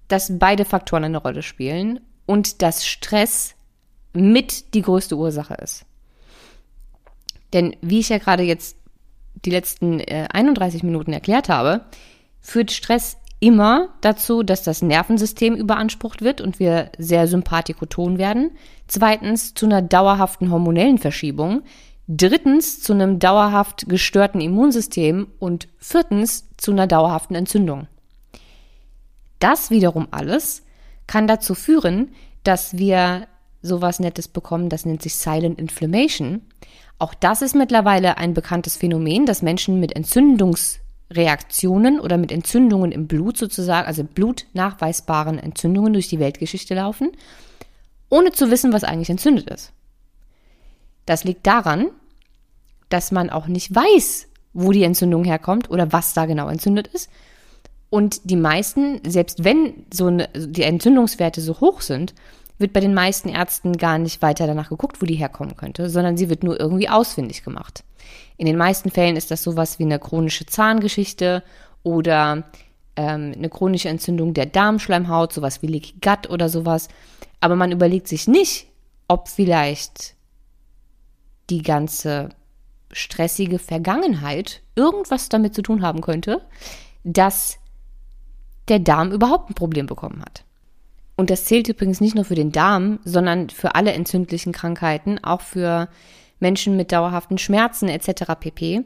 dass beide Faktoren eine Rolle spielen und dass Stress mit die größte Ursache ist. Denn wie ich ja gerade jetzt die letzten äh, 31 Minuten erklärt habe, führt Stress immer dazu, dass das Nervensystem überansprucht wird und wir sehr sympathikoton werden. Zweitens zu einer dauerhaften hormonellen Verschiebung. Drittens zu einem dauerhaft gestörten Immunsystem und viertens zu einer dauerhaften Entzündung. Das wiederum alles kann dazu führen, dass wir sowas Nettes bekommen, das nennt sich Silent Inflammation. Auch das ist mittlerweile ein bekanntes Phänomen, dass Menschen mit Entzündungs Reaktionen oder mit Entzündungen im Blut sozusagen, also blutnachweisbaren Entzündungen durch die Weltgeschichte laufen, ohne zu wissen, was eigentlich entzündet ist. Das liegt daran, dass man auch nicht weiß, wo die Entzündung herkommt oder was da genau entzündet ist. Und die meisten, selbst wenn so eine, die Entzündungswerte so hoch sind, wird bei den meisten Ärzten gar nicht weiter danach geguckt, wo die herkommen könnte, sondern sie wird nur irgendwie ausfindig gemacht. In den meisten Fällen ist das sowas wie eine chronische Zahngeschichte oder ähm, eine chronische Entzündung der Darmschleimhaut, sowas wie Leaky Gut oder sowas. Aber man überlegt sich nicht, ob vielleicht die ganze stressige Vergangenheit irgendwas damit zu tun haben könnte, dass der Darm überhaupt ein Problem bekommen hat. Und das zählt übrigens nicht nur für den Darm, sondern für alle entzündlichen Krankheiten, auch für Menschen mit dauerhaften Schmerzen etc. pp.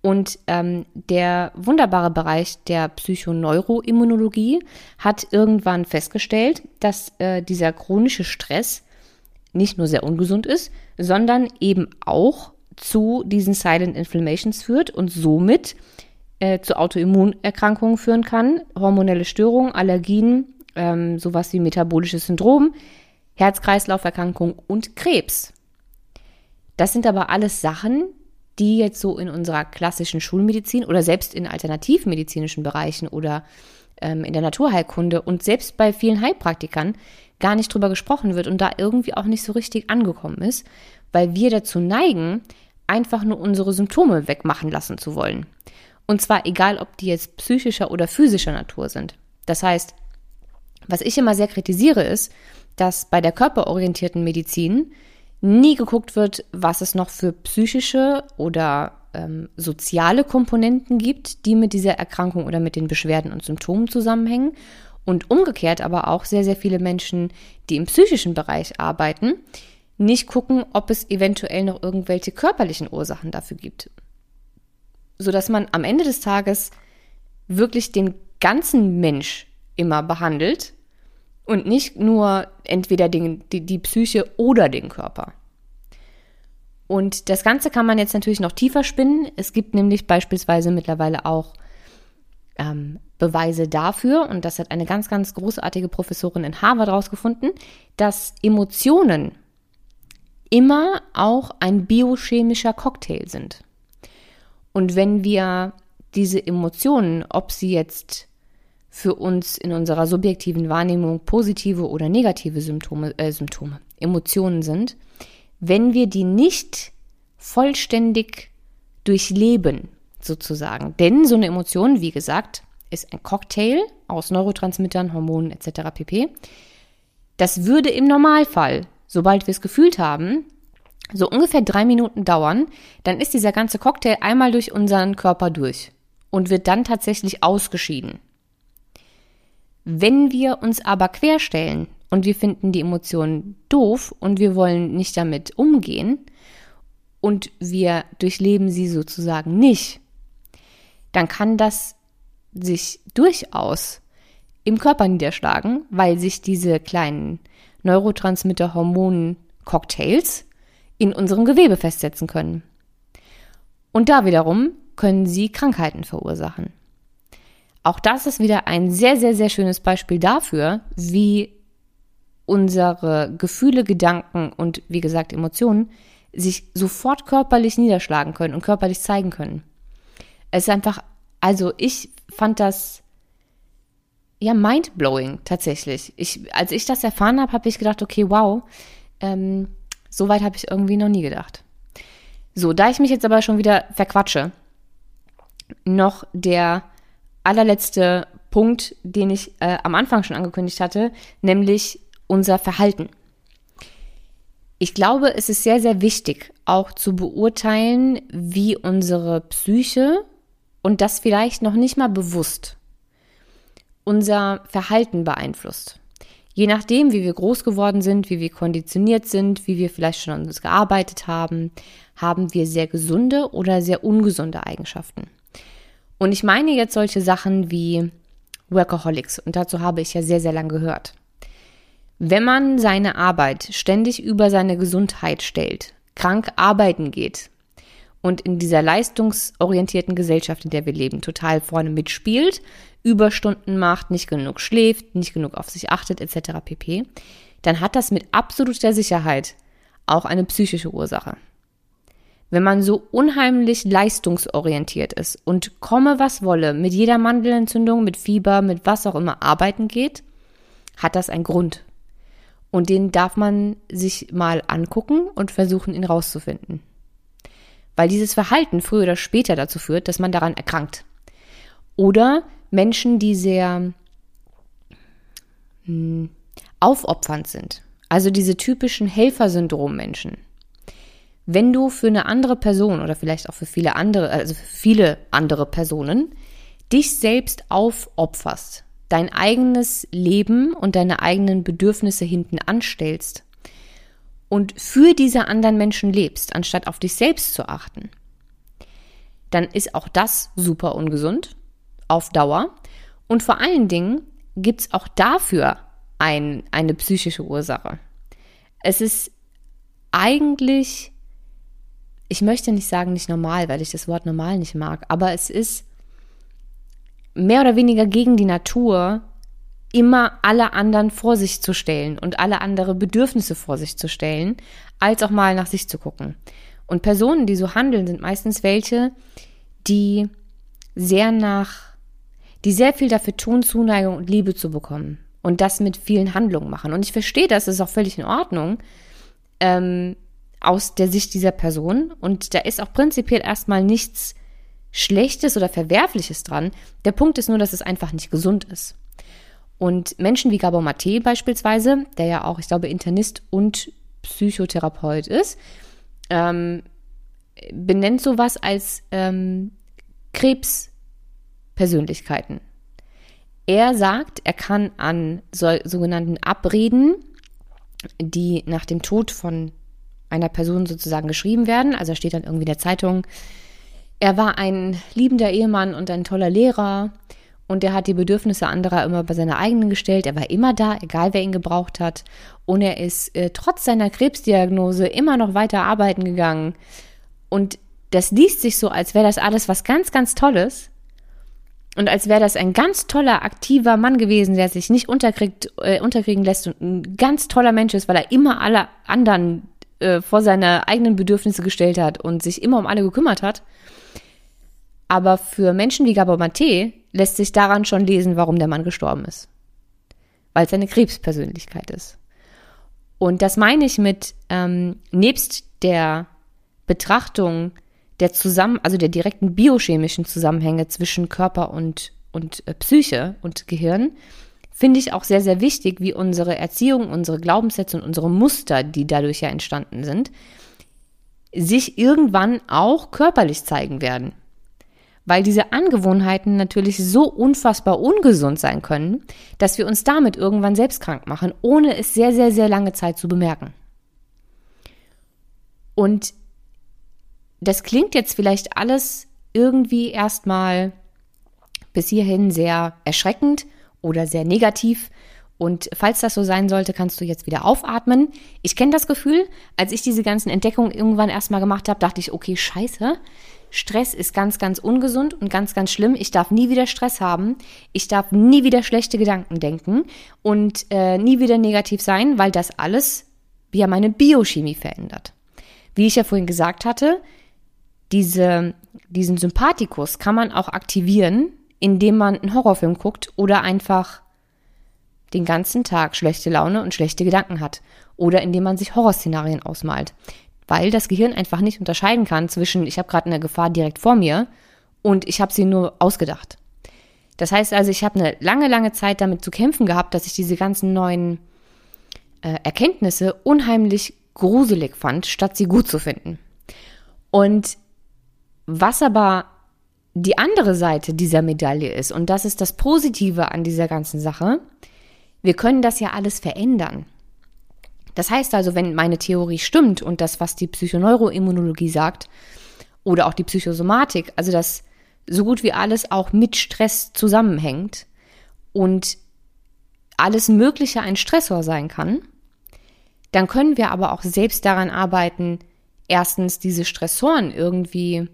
Und ähm, der wunderbare Bereich der Psychoneuroimmunologie hat irgendwann festgestellt, dass äh, dieser chronische Stress nicht nur sehr ungesund ist, sondern eben auch zu diesen Silent Inflammations führt und somit äh, zu Autoimmunerkrankungen führen kann, hormonelle Störungen, Allergien, ähm, sowas wie metabolisches Syndrom, Herz-Kreislauf-Erkrankung und Krebs. Das sind aber alles Sachen, die jetzt so in unserer klassischen Schulmedizin oder selbst in alternativmedizinischen Bereichen oder ähm, in der Naturheilkunde und selbst bei vielen Heilpraktikern gar nicht drüber gesprochen wird und da irgendwie auch nicht so richtig angekommen ist, weil wir dazu neigen, einfach nur unsere Symptome wegmachen lassen zu wollen. Und zwar egal, ob die jetzt psychischer oder physischer Natur sind. Das heißt, was ich immer sehr kritisiere, ist, dass bei der körperorientierten Medizin nie geguckt wird, was es noch für psychische oder ähm, soziale Komponenten gibt, die mit dieser Erkrankung oder mit den Beschwerden und Symptomen zusammenhängen. Und umgekehrt aber auch sehr, sehr viele Menschen, die im psychischen Bereich arbeiten, nicht gucken, ob es eventuell noch irgendwelche körperlichen Ursachen dafür gibt. Sodass man am Ende des Tages wirklich den ganzen Mensch immer behandelt und nicht nur entweder den, die, die Psyche oder den Körper. Und das Ganze kann man jetzt natürlich noch tiefer spinnen. Es gibt nämlich beispielsweise mittlerweile auch ähm, Beweise dafür, und das hat eine ganz, ganz großartige Professorin in Harvard rausgefunden, dass Emotionen immer auch ein biochemischer Cocktail sind. Und wenn wir diese Emotionen, ob sie jetzt für uns in unserer subjektiven Wahrnehmung positive oder negative Symptome, äh, Symptome, Emotionen sind, wenn wir die nicht vollständig durchleben, sozusagen. Denn so eine Emotion, wie gesagt, ist ein Cocktail aus Neurotransmittern, Hormonen etc. pp. Das würde im Normalfall, sobald wir es gefühlt haben, so ungefähr drei Minuten dauern, dann ist dieser ganze Cocktail einmal durch unseren Körper durch und wird dann tatsächlich ausgeschieden. Wenn wir uns aber querstellen und wir finden die Emotionen doof und wir wollen nicht damit umgehen und wir durchleben sie sozusagen nicht, dann kann das sich durchaus im Körper niederschlagen, weil sich diese kleinen Neurotransmitter-Hormonen-Cocktails in unserem Gewebe festsetzen können. Und da wiederum können sie Krankheiten verursachen. Auch das ist wieder ein sehr, sehr, sehr schönes Beispiel dafür, wie unsere Gefühle, Gedanken und wie gesagt Emotionen sich sofort körperlich niederschlagen können und körperlich zeigen können. Es ist einfach, also ich fand das ja mindblowing tatsächlich. Ich, als ich das erfahren habe, habe ich gedacht, okay, wow, ähm, so weit habe ich irgendwie noch nie gedacht. So, da ich mich jetzt aber schon wieder verquatsche, noch der allerletzte Punkt, den ich äh, am Anfang schon angekündigt hatte, nämlich unser Verhalten. Ich glaube, es ist sehr, sehr wichtig, auch zu beurteilen, wie unsere Psyche und das vielleicht noch nicht mal bewusst unser Verhalten beeinflusst. Je nachdem, wie wir groß geworden sind, wie wir konditioniert sind, wie wir vielleicht schon an uns gearbeitet haben, haben wir sehr gesunde oder sehr ungesunde Eigenschaften. Und ich meine jetzt solche Sachen wie Workaholics und dazu habe ich ja sehr, sehr lang gehört. Wenn man seine Arbeit ständig über seine Gesundheit stellt, krank arbeiten geht und in dieser leistungsorientierten Gesellschaft, in der wir leben, total vorne mitspielt, Überstunden macht, nicht genug schläft, nicht genug auf sich achtet, etc. pp., dann hat das mit absoluter Sicherheit auch eine psychische Ursache. Wenn man so unheimlich leistungsorientiert ist und komme was wolle, mit jeder Mandelentzündung, mit Fieber, mit was auch immer arbeiten geht, hat das einen Grund. Und den darf man sich mal angucken und versuchen, ihn rauszufinden. Weil dieses Verhalten früher oder später dazu führt, dass man daran erkrankt. Oder Menschen, die sehr hm, aufopfernd sind. Also diese typischen Helfersyndrom-Menschen. Wenn du für eine andere Person oder vielleicht auch für viele andere, also für viele andere Personen, dich selbst aufopferst, dein eigenes Leben und deine eigenen Bedürfnisse hinten anstellst und für diese anderen Menschen lebst, anstatt auf dich selbst zu achten, dann ist auch das super ungesund auf Dauer. Und vor allen Dingen gibt es auch dafür ein, eine psychische Ursache. Es ist eigentlich, ich möchte nicht sagen nicht normal, weil ich das Wort normal nicht mag, aber es ist mehr oder weniger gegen die Natur, immer alle anderen vor sich zu stellen und alle andere Bedürfnisse vor sich zu stellen, als auch mal nach sich zu gucken. Und Personen, die so handeln, sind meistens welche, die sehr nach, die sehr viel dafür tun, Zuneigung und Liebe zu bekommen und das mit vielen Handlungen machen. Und ich verstehe das, ist auch völlig in Ordnung ähm, aus der Sicht dieser Person. Und da ist auch prinzipiell erstmal nichts Schlechtes oder Verwerfliches dran. Der Punkt ist nur, dass es einfach nicht gesund ist. Und Menschen wie Gabor Mate beispielsweise, der ja auch, ich glaube, Internist und Psychotherapeut ist, ähm, benennt sowas als ähm, Krebspersönlichkeiten. Er sagt, er kann an so, sogenannten Abreden, die nach dem Tod von einer Person sozusagen geschrieben werden, also steht dann irgendwie in der Zeitung, er war ein liebender Ehemann und ein toller Lehrer und er hat die Bedürfnisse anderer immer bei seiner eigenen gestellt. Er war immer da, egal wer ihn gebraucht hat. Und er ist äh, trotz seiner Krebsdiagnose immer noch weiter arbeiten gegangen. Und das liest sich so, als wäre das alles was ganz, ganz Tolles. Und als wäre das ein ganz toller, aktiver Mann gewesen, der sich nicht unterkriegt, äh, unterkriegen lässt und ein ganz toller Mensch ist, weil er immer alle anderen äh, vor seine eigenen Bedürfnisse gestellt hat und sich immer um alle gekümmert hat. Aber für Menschen wie Gabor Mate lässt sich daran schon lesen, warum der Mann gestorben ist. Weil es eine Krebspersönlichkeit ist. Und das meine ich mit, ähm, nebst der Betrachtung der zusammen, also der direkten biochemischen Zusammenhänge zwischen Körper und, und äh, Psyche und Gehirn, finde ich auch sehr, sehr wichtig, wie unsere Erziehung, unsere Glaubenssätze und unsere Muster, die dadurch ja entstanden sind, sich irgendwann auch körperlich zeigen werden. Weil diese Angewohnheiten natürlich so unfassbar ungesund sein können, dass wir uns damit irgendwann selbst krank machen, ohne es sehr, sehr, sehr lange Zeit zu bemerken. Und das klingt jetzt vielleicht alles irgendwie erstmal bis hierhin sehr erschreckend oder sehr negativ. Und falls das so sein sollte, kannst du jetzt wieder aufatmen. Ich kenne das Gefühl, als ich diese ganzen Entdeckungen irgendwann erstmal gemacht habe, dachte ich, okay, scheiße. Stress ist ganz, ganz ungesund und ganz, ganz schlimm. Ich darf nie wieder Stress haben. Ich darf nie wieder schlechte Gedanken denken und äh, nie wieder negativ sein, weil das alles ja meine Biochemie verändert. Wie ich ja vorhin gesagt hatte, diese, diesen Sympathikus kann man auch aktivieren, indem man einen Horrorfilm guckt oder einfach den ganzen Tag schlechte Laune und schlechte Gedanken hat oder indem man sich Horrorszenarien ausmalt, weil das Gehirn einfach nicht unterscheiden kann zwischen ich habe gerade eine Gefahr direkt vor mir und ich habe sie nur ausgedacht. Das heißt also, ich habe eine lange, lange Zeit damit zu kämpfen gehabt, dass ich diese ganzen neuen äh, Erkenntnisse unheimlich gruselig fand, statt sie gut zu finden. Und was aber die andere Seite dieser Medaille ist, und das ist das Positive an dieser ganzen Sache, wir können das ja alles verändern. Das heißt also, wenn meine Theorie stimmt und das, was die Psychoneuroimmunologie sagt, oder auch die Psychosomatik, also dass so gut wie alles auch mit Stress zusammenhängt und alles Mögliche ein Stressor sein kann, dann können wir aber auch selbst daran arbeiten, erstens diese Stressoren irgendwie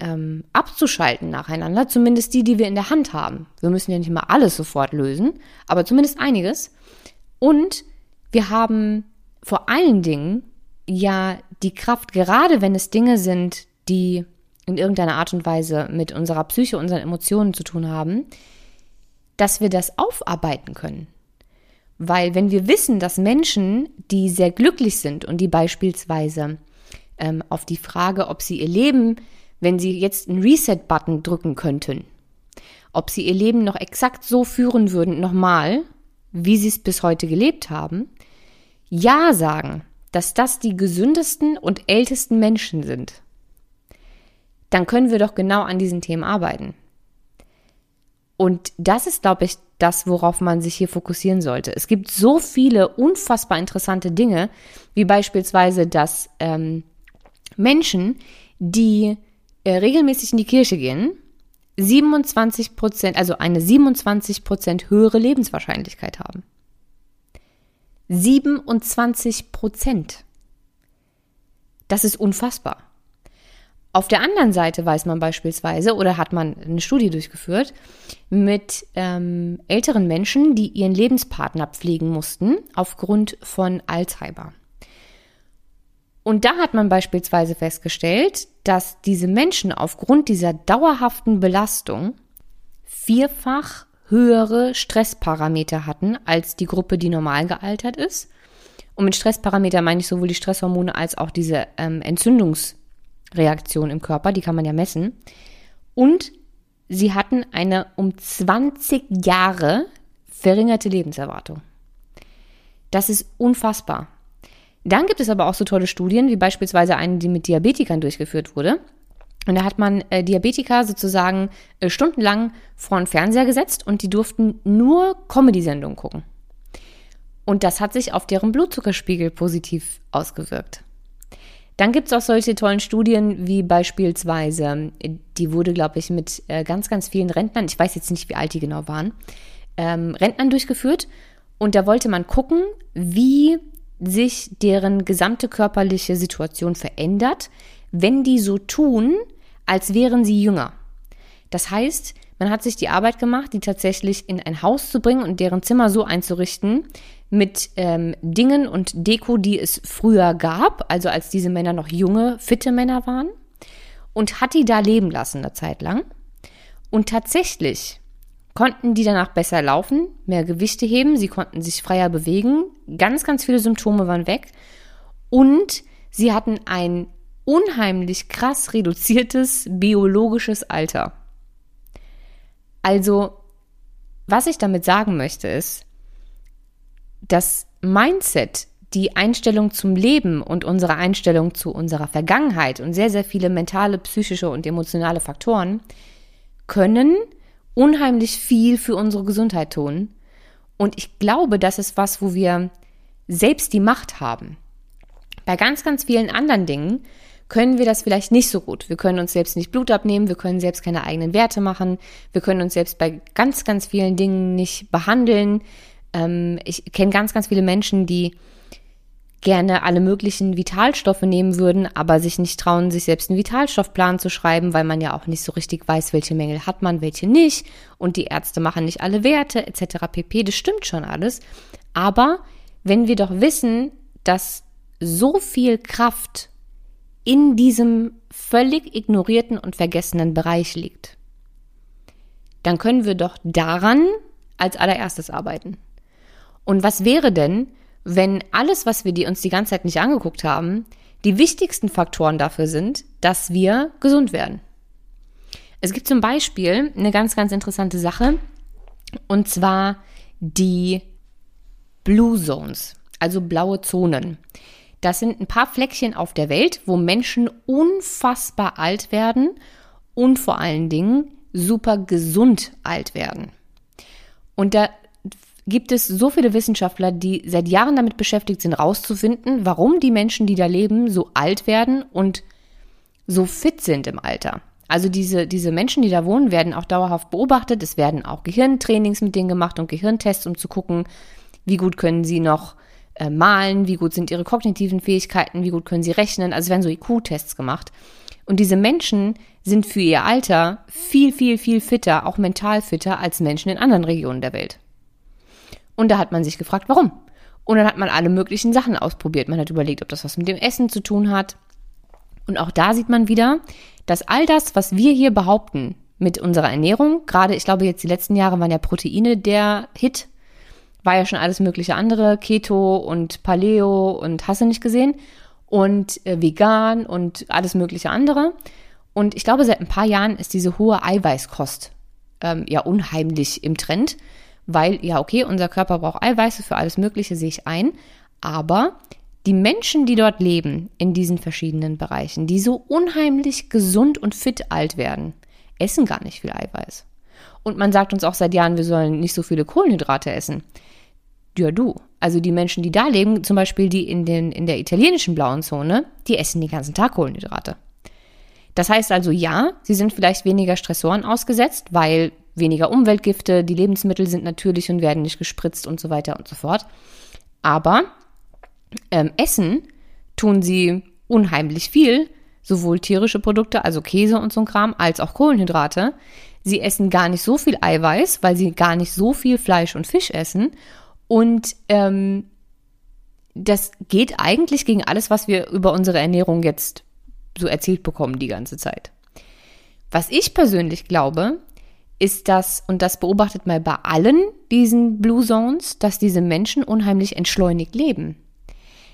ähm, abzuschalten nacheinander, zumindest die, die wir in der Hand haben. Wir müssen ja nicht mal alles sofort lösen, aber zumindest einiges. Und wir haben vor allen Dingen ja die Kraft, gerade wenn es Dinge sind, die in irgendeiner Art und Weise mit unserer Psyche, unseren Emotionen zu tun haben, dass wir das aufarbeiten können. Weil wenn wir wissen, dass Menschen, die sehr glücklich sind und die beispielsweise ähm, auf die Frage, ob sie ihr Leben wenn Sie jetzt einen Reset-Button drücken könnten, ob Sie Ihr Leben noch exakt so führen würden, nochmal, wie Sie es bis heute gelebt haben, ja sagen, dass das die gesündesten und ältesten Menschen sind, dann können wir doch genau an diesen Themen arbeiten. Und das ist, glaube ich, das, worauf man sich hier fokussieren sollte. Es gibt so viele unfassbar interessante Dinge, wie beispielsweise, dass ähm, Menschen, die regelmäßig in die Kirche gehen, 27 Prozent, also eine 27 Prozent höhere Lebenswahrscheinlichkeit haben. 27 Prozent. Das ist unfassbar. Auf der anderen Seite weiß man beispielsweise oder hat man eine Studie durchgeführt mit ähm, älteren Menschen, die ihren Lebenspartner pflegen mussten aufgrund von Alzheimer. Und da hat man beispielsweise festgestellt, dass diese Menschen aufgrund dieser dauerhaften Belastung vierfach höhere Stressparameter hatten als die Gruppe, die normal gealtert ist. Und mit Stressparameter meine ich sowohl die Stresshormone als auch diese ähm, Entzündungsreaktion im Körper, die kann man ja messen. Und sie hatten eine um 20 Jahre verringerte Lebenserwartung. Das ist unfassbar. Dann gibt es aber auch so tolle Studien, wie beispielsweise eine, die mit Diabetikern durchgeführt wurde. Und da hat man äh, Diabetiker sozusagen äh, stundenlang vor den Fernseher gesetzt und die durften nur Comedy-Sendungen gucken. Und das hat sich auf deren Blutzuckerspiegel positiv ausgewirkt. Dann gibt es auch solche tollen Studien wie beispielsweise, die wurde, glaube ich, mit äh, ganz, ganz vielen Rentnern, ich weiß jetzt nicht, wie alt die genau waren, ähm, Rentnern durchgeführt. Und da wollte man gucken, wie sich deren gesamte körperliche Situation verändert, wenn die so tun, als wären sie jünger. Das heißt, man hat sich die Arbeit gemacht, die tatsächlich in ein Haus zu bringen und deren Zimmer so einzurichten mit ähm, Dingen und Deko, die es früher gab, also als diese Männer noch junge, fitte Männer waren, und hat die da leben lassen eine Zeit lang. Und tatsächlich konnten die danach besser laufen, mehr Gewichte heben, sie konnten sich freier bewegen, ganz, ganz viele Symptome waren weg und sie hatten ein unheimlich krass reduziertes biologisches Alter. Also, was ich damit sagen möchte ist, das Mindset, die Einstellung zum Leben und unsere Einstellung zu unserer Vergangenheit und sehr, sehr viele mentale, psychische und emotionale Faktoren können unheimlich viel für unsere Gesundheit tun. Und ich glaube, das ist was, wo wir selbst die Macht haben. Bei ganz, ganz vielen anderen Dingen können wir das vielleicht nicht so gut. Wir können uns selbst nicht Blut abnehmen, wir können selbst keine eigenen Werte machen, wir können uns selbst bei ganz, ganz vielen Dingen nicht behandeln. Ähm, ich kenne ganz, ganz viele Menschen, die gerne alle möglichen Vitalstoffe nehmen würden, aber sich nicht trauen, sich selbst einen Vitalstoffplan zu schreiben, weil man ja auch nicht so richtig weiß, welche Mängel hat man, welche nicht. Und die Ärzte machen nicht alle Werte etc. pp. Das stimmt schon alles. Aber wenn wir doch wissen, dass so viel Kraft in diesem völlig ignorierten und vergessenen Bereich liegt, dann können wir doch daran als allererstes arbeiten. Und was wäre denn, wenn alles, was wir die uns die ganze Zeit nicht angeguckt haben, die wichtigsten Faktoren dafür sind, dass wir gesund werden. Es gibt zum Beispiel eine ganz, ganz interessante Sache, und zwar die Blue Zones, also blaue Zonen. Das sind ein paar Fleckchen auf der Welt, wo Menschen unfassbar alt werden und vor allen Dingen super gesund alt werden. Und da gibt es so viele Wissenschaftler, die seit Jahren damit beschäftigt sind, rauszufinden, warum die Menschen, die da leben, so alt werden und so fit sind im Alter. Also diese, diese Menschen, die da wohnen, werden auch dauerhaft beobachtet. Es werden auch Gehirntrainings mit denen gemacht und Gehirntests, um zu gucken, wie gut können sie noch äh, malen, wie gut sind ihre kognitiven Fähigkeiten, wie gut können sie rechnen. Also werden so IQ-Tests gemacht. Und diese Menschen sind für ihr Alter viel, viel, viel fitter, auch mental fitter als Menschen in anderen Regionen der Welt. Und da hat man sich gefragt, warum? Und dann hat man alle möglichen Sachen ausprobiert. Man hat überlegt, ob das was mit dem Essen zu tun hat. Und auch da sieht man wieder, dass all das, was wir hier behaupten mit unserer Ernährung, gerade ich glaube jetzt die letzten Jahre waren ja Proteine der Hit, war ja schon alles mögliche andere, Keto und Paleo und hast du nicht gesehen und äh, vegan und alles mögliche andere. Und ich glaube, seit ein paar Jahren ist diese hohe Eiweißkost ähm, ja unheimlich im Trend weil ja, okay, unser Körper braucht Eiweiße für alles Mögliche, sehe ich ein, aber die Menschen, die dort leben, in diesen verschiedenen Bereichen, die so unheimlich gesund und fit alt werden, essen gar nicht viel Eiweiß. Und man sagt uns auch seit Jahren, wir sollen nicht so viele Kohlenhydrate essen. Ja, du. Also die Menschen, die da leben, zum Beispiel die in, den, in der italienischen blauen Zone, die essen den ganzen Tag Kohlenhydrate. Das heißt also, ja, sie sind vielleicht weniger Stressoren ausgesetzt, weil weniger Umweltgifte, die Lebensmittel sind natürlich und werden nicht gespritzt und so weiter und so fort. Aber ähm, essen tun sie unheimlich viel, sowohl tierische Produkte, also Käse und so ein Kram, als auch Kohlenhydrate. Sie essen gar nicht so viel Eiweiß, weil sie gar nicht so viel Fleisch und Fisch essen. Und ähm, das geht eigentlich gegen alles, was wir über unsere Ernährung jetzt so erzählt bekommen die ganze Zeit. Was ich persönlich glaube, ist das, und das beobachtet man bei allen diesen Blue Zones, dass diese Menschen unheimlich entschleunigt leben.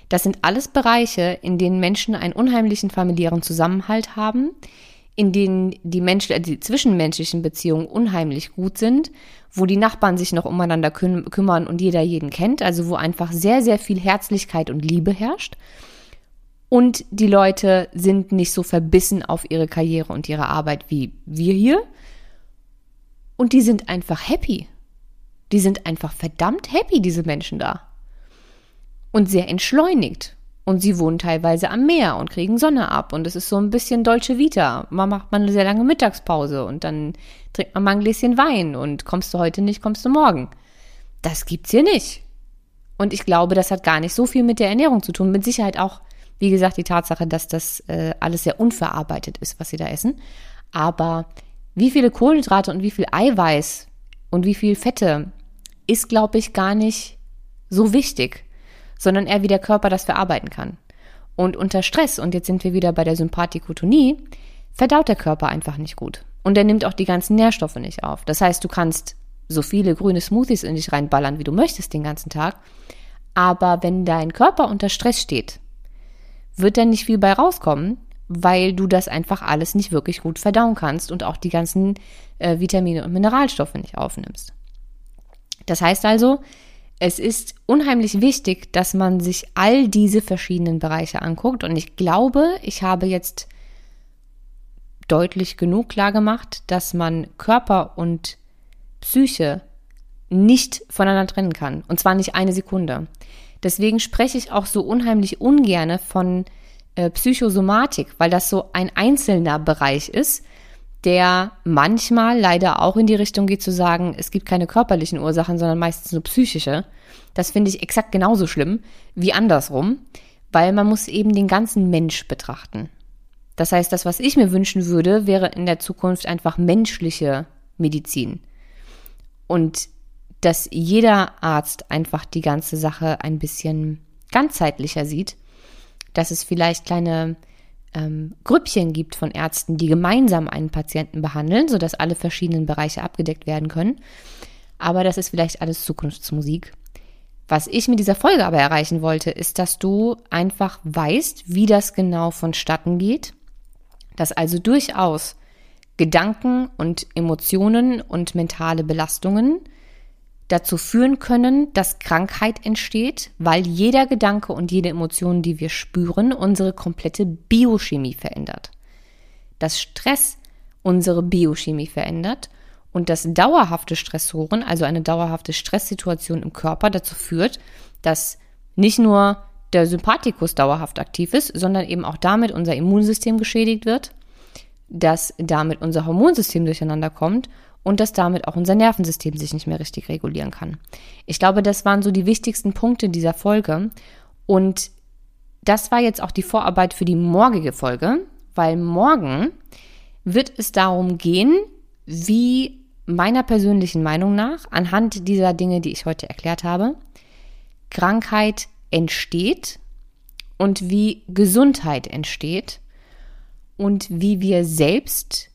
Das sind alles Bereiche, in denen Menschen einen unheimlichen familiären Zusammenhalt haben, in denen die, Menschen, äh, die zwischenmenschlichen Beziehungen unheimlich gut sind, wo die Nachbarn sich noch umeinander küm kümmern und jeder jeden kennt, also wo einfach sehr, sehr viel Herzlichkeit und Liebe herrscht. Und die Leute sind nicht so verbissen auf ihre Karriere und ihre Arbeit wie wir hier, und die sind einfach happy. Die sind einfach verdammt happy, diese Menschen da. Und sehr entschleunigt. Und sie wohnen teilweise am Meer und kriegen Sonne ab. Und es ist so ein bisschen Dolce Vita. Man macht mal eine sehr lange Mittagspause und dann trinkt man mal ein Gläschen Wein und kommst du heute nicht, kommst du morgen. Das gibt's hier nicht. Und ich glaube, das hat gar nicht so viel mit der Ernährung zu tun. Mit Sicherheit auch, wie gesagt, die Tatsache, dass das äh, alles sehr unverarbeitet ist, was sie da essen. Aber wie viele Kohlenhydrate und wie viel Eiweiß und wie viel Fette ist, glaube ich, gar nicht so wichtig, sondern eher wie der Körper das verarbeiten kann. Und unter Stress, und jetzt sind wir wieder bei der Sympathikotonie, verdaut der Körper einfach nicht gut. Und er nimmt auch die ganzen Nährstoffe nicht auf. Das heißt, du kannst so viele grüne Smoothies in dich reinballern, wie du möchtest den ganzen Tag. Aber wenn dein Körper unter Stress steht, wird dann nicht viel bei rauskommen, weil du das einfach alles nicht wirklich gut verdauen kannst und auch die ganzen äh, Vitamine und Mineralstoffe nicht aufnimmst. Das heißt also, es ist unheimlich wichtig, dass man sich all diese verschiedenen Bereiche anguckt. Und ich glaube, ich habe jetzt deutlich genug klar gemacht, dass man Körper und Psyche nicht voneinander trennen kann. Und zwar nicht eine Sekunde. Deswegen spreche ich auch so unheimlich ungerne von äh, Psychosomatik, weil das so ein einzelner Bereich ist, der manchmal leider auch in die Richtung geht zu sagen, es gibt keine körperlichen Ursachen, sondern meistens nur psychische. Das finde ich exakt genauso schlimm wie andersrum, weil man muss eben den ganzen Mensch betrachten. Das heißt, das, was ich mir wünschen würde, wäre in der Zukunft einfach menschliche Medizin. Und dass jeder Arzt einfach die ganze Sache ein bisschen ganzheitlicher sieht, dass es vielleicht kleine ähm, Grüppchen gibt von Ärzten, die gemeinsam einen Patienten behandeln, sodass alle verschiedenen Bereiche abgedeckt werden können. Aber das ist vielleicht alles Zukunftsmusik. Was ich mit dieser Folge aber erreichen wollte, ist, dass du einfach weißt, wie das genau vonstatten geht, dass also durchaus Gedanken und Emotionen und mentale Belastungen dazu führen können, dass Krankheit entsteht, weil jeder Gedanke und jede Emotion, die wir spüren, unsere komplette Biochemie verändert. Dass Stress unsere Biochemie verändert und dass dauerhafte Stressoren, also eine dauerhafte Stresssituation im Körper dazu führt, dass nicht nur der Sympathikus dauerhaft aktiv ist, sondern eben auch damit unser Immunsystem geschädigt wird, dass damit unser Hormonsystem durcheinander kommt und dass damit auch unser Nervensystem sich nicht mehr richtig regulieren kann. Ich glaube, das waren so die wichtigsten Punkte dieser Folge und das war jetzt auch die Vorarbeit für die morgige Folge, weil morgen wird es darum gehen, wie meiner persönlichen Meinung nach, anhand dieser Dinge, die ich heute erklärt habe, Krankheit entsteht und wie Gesundheit entsteht und wie wir selbst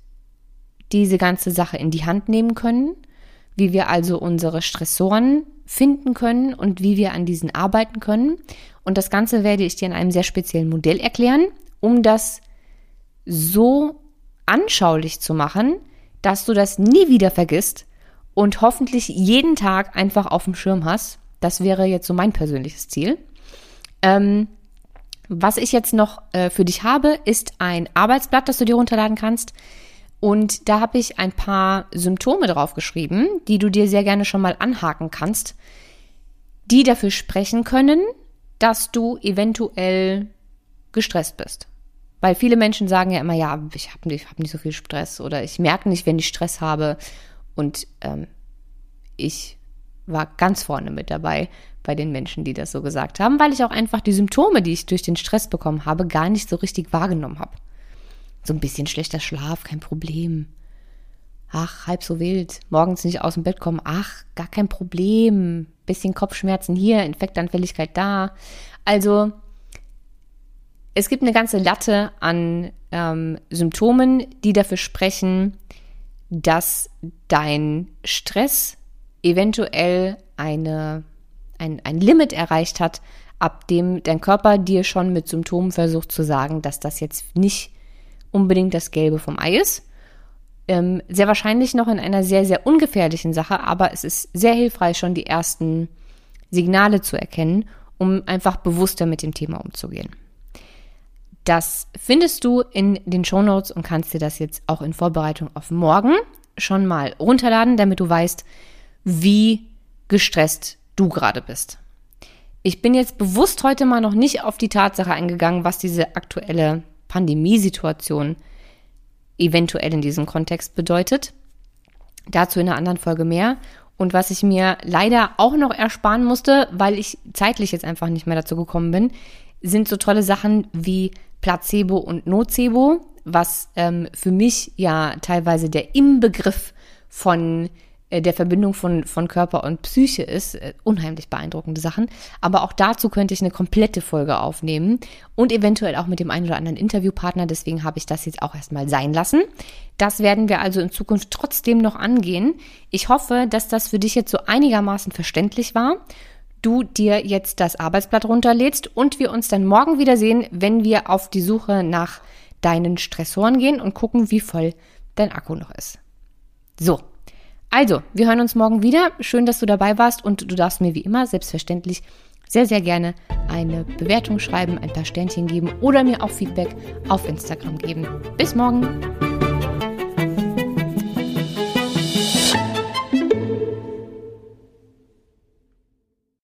diese ganze Sache in die Hand nehmen können, wie wir also unsere Stressoren finden können und wie wir an diesen arbeiten können. Und das Ganze werde ich dir in einem sehr speziellen Modell erklären, um das so anschaulich zu machen, dass du das nie wieder vergisst und hoffentlich jeden Tag einfach auf dem Schirm hast. Das wäre jetzt so mein persönliches Ziel. Ähm, was ich jetzt noch äh, für dich habe, ist ein Arbeitsblatt, das du dir runterladen kannst. Und da habe ich ein paar Symptome draufgeschrieben, die du dir sehr gerne schon mal anhaken kannst, die dafür sprechen können, dass du eventuell gestresst bist. Weil viele Menschen sagen ja immer, ja, ich habe nicht, hab nicht so viel Stress oder ich merke nicht, wenn ich Stress habe. Und ähm, ich war ganz vorne mit dabei bei den Menschen, die das so gesagt haben, weil ich auch einfach die Symptome, die ich durch den Stress bekommen habe, gar nicht so richtig wahrgenommen habe. So ein bisschen schlechter Schlaf, kein Problem. Ach, halb so wild. Morgens nicht aus dem Bett kommen. Ach, gar kein Problem. Bisschen Kopfschmerzen hier, Infektanfälligkeit da. Also, es gibt eine ganze Latte an ähm, Symptomen, die dafür sprechen, dass dein Stress eventuell eine, ein, ein Limit erreicht hat, ab dem dein Körper dir schon mit Symptomen versucht zu sagen, dass das jetzt nicht unbedingt das Gelbe vom Ei ist. Ähm, sehr wahrscheinlich noch in einer sehr, sehr ungefährlichen Sache, aber es ist sehr hilfreich, schon die ersten Signale zu erkennen, um einfach bewusster mit dem Thema umzugehen. Das findest du in den Show Notes und kannst dir das jetzt auch in Vorbereitung auf morgen schon mal runterladen, damit du weißt, wie gestresst du gerade bist. Ich bin jetzt bewusst heute mal noch nicht auf die Tatsache eingegangen, was diese aktuelle Pandemiesituation eventuell in diesem Kontext bedeutet. Dazu in einer anderen Folge mehr. Und was ich mir leider auch noch ersparen musste, weil ich zeitlich jetzt einfach nicht mehr dazu gekommen bin, sind so tolle Sachen wie Placebo und Nocebo, was ähm, für mich ja teilweise der Inbegriff von der Verbindung von, von Körper und Psyche ist. Äh, unheimlich beeindruckende Sachen. Aber auch dazu könnte ich eine komplette Folge aufnehmen und eventuell auch mit dem einen oder anderen Interviewpartner. Deswegen habe ich das jetzt auch erstmal sein lassen. Das werden wir also in Zukunft trotzdem noch angehen. Ich hoffe, dass das für dich jetzt so einigermaßen verständlich war du dir jetzt das Arbeitsblatt runterlädst und wir uns dann morgen wiedersehen, wenn wir auf die Suche nach deinen Stressoren gehen und gucken, wie voll dein Akku noch ist. So. Also, wir hören uns morgen wieder. Schön, dass du dabei warst und du darfst mir wie immer selbstverständlich sehr, sehr gerne eine Bewertung schreiben, ein paar Sternchen geben oder mir auch Feedback auf Instagram geben. Bis morgen!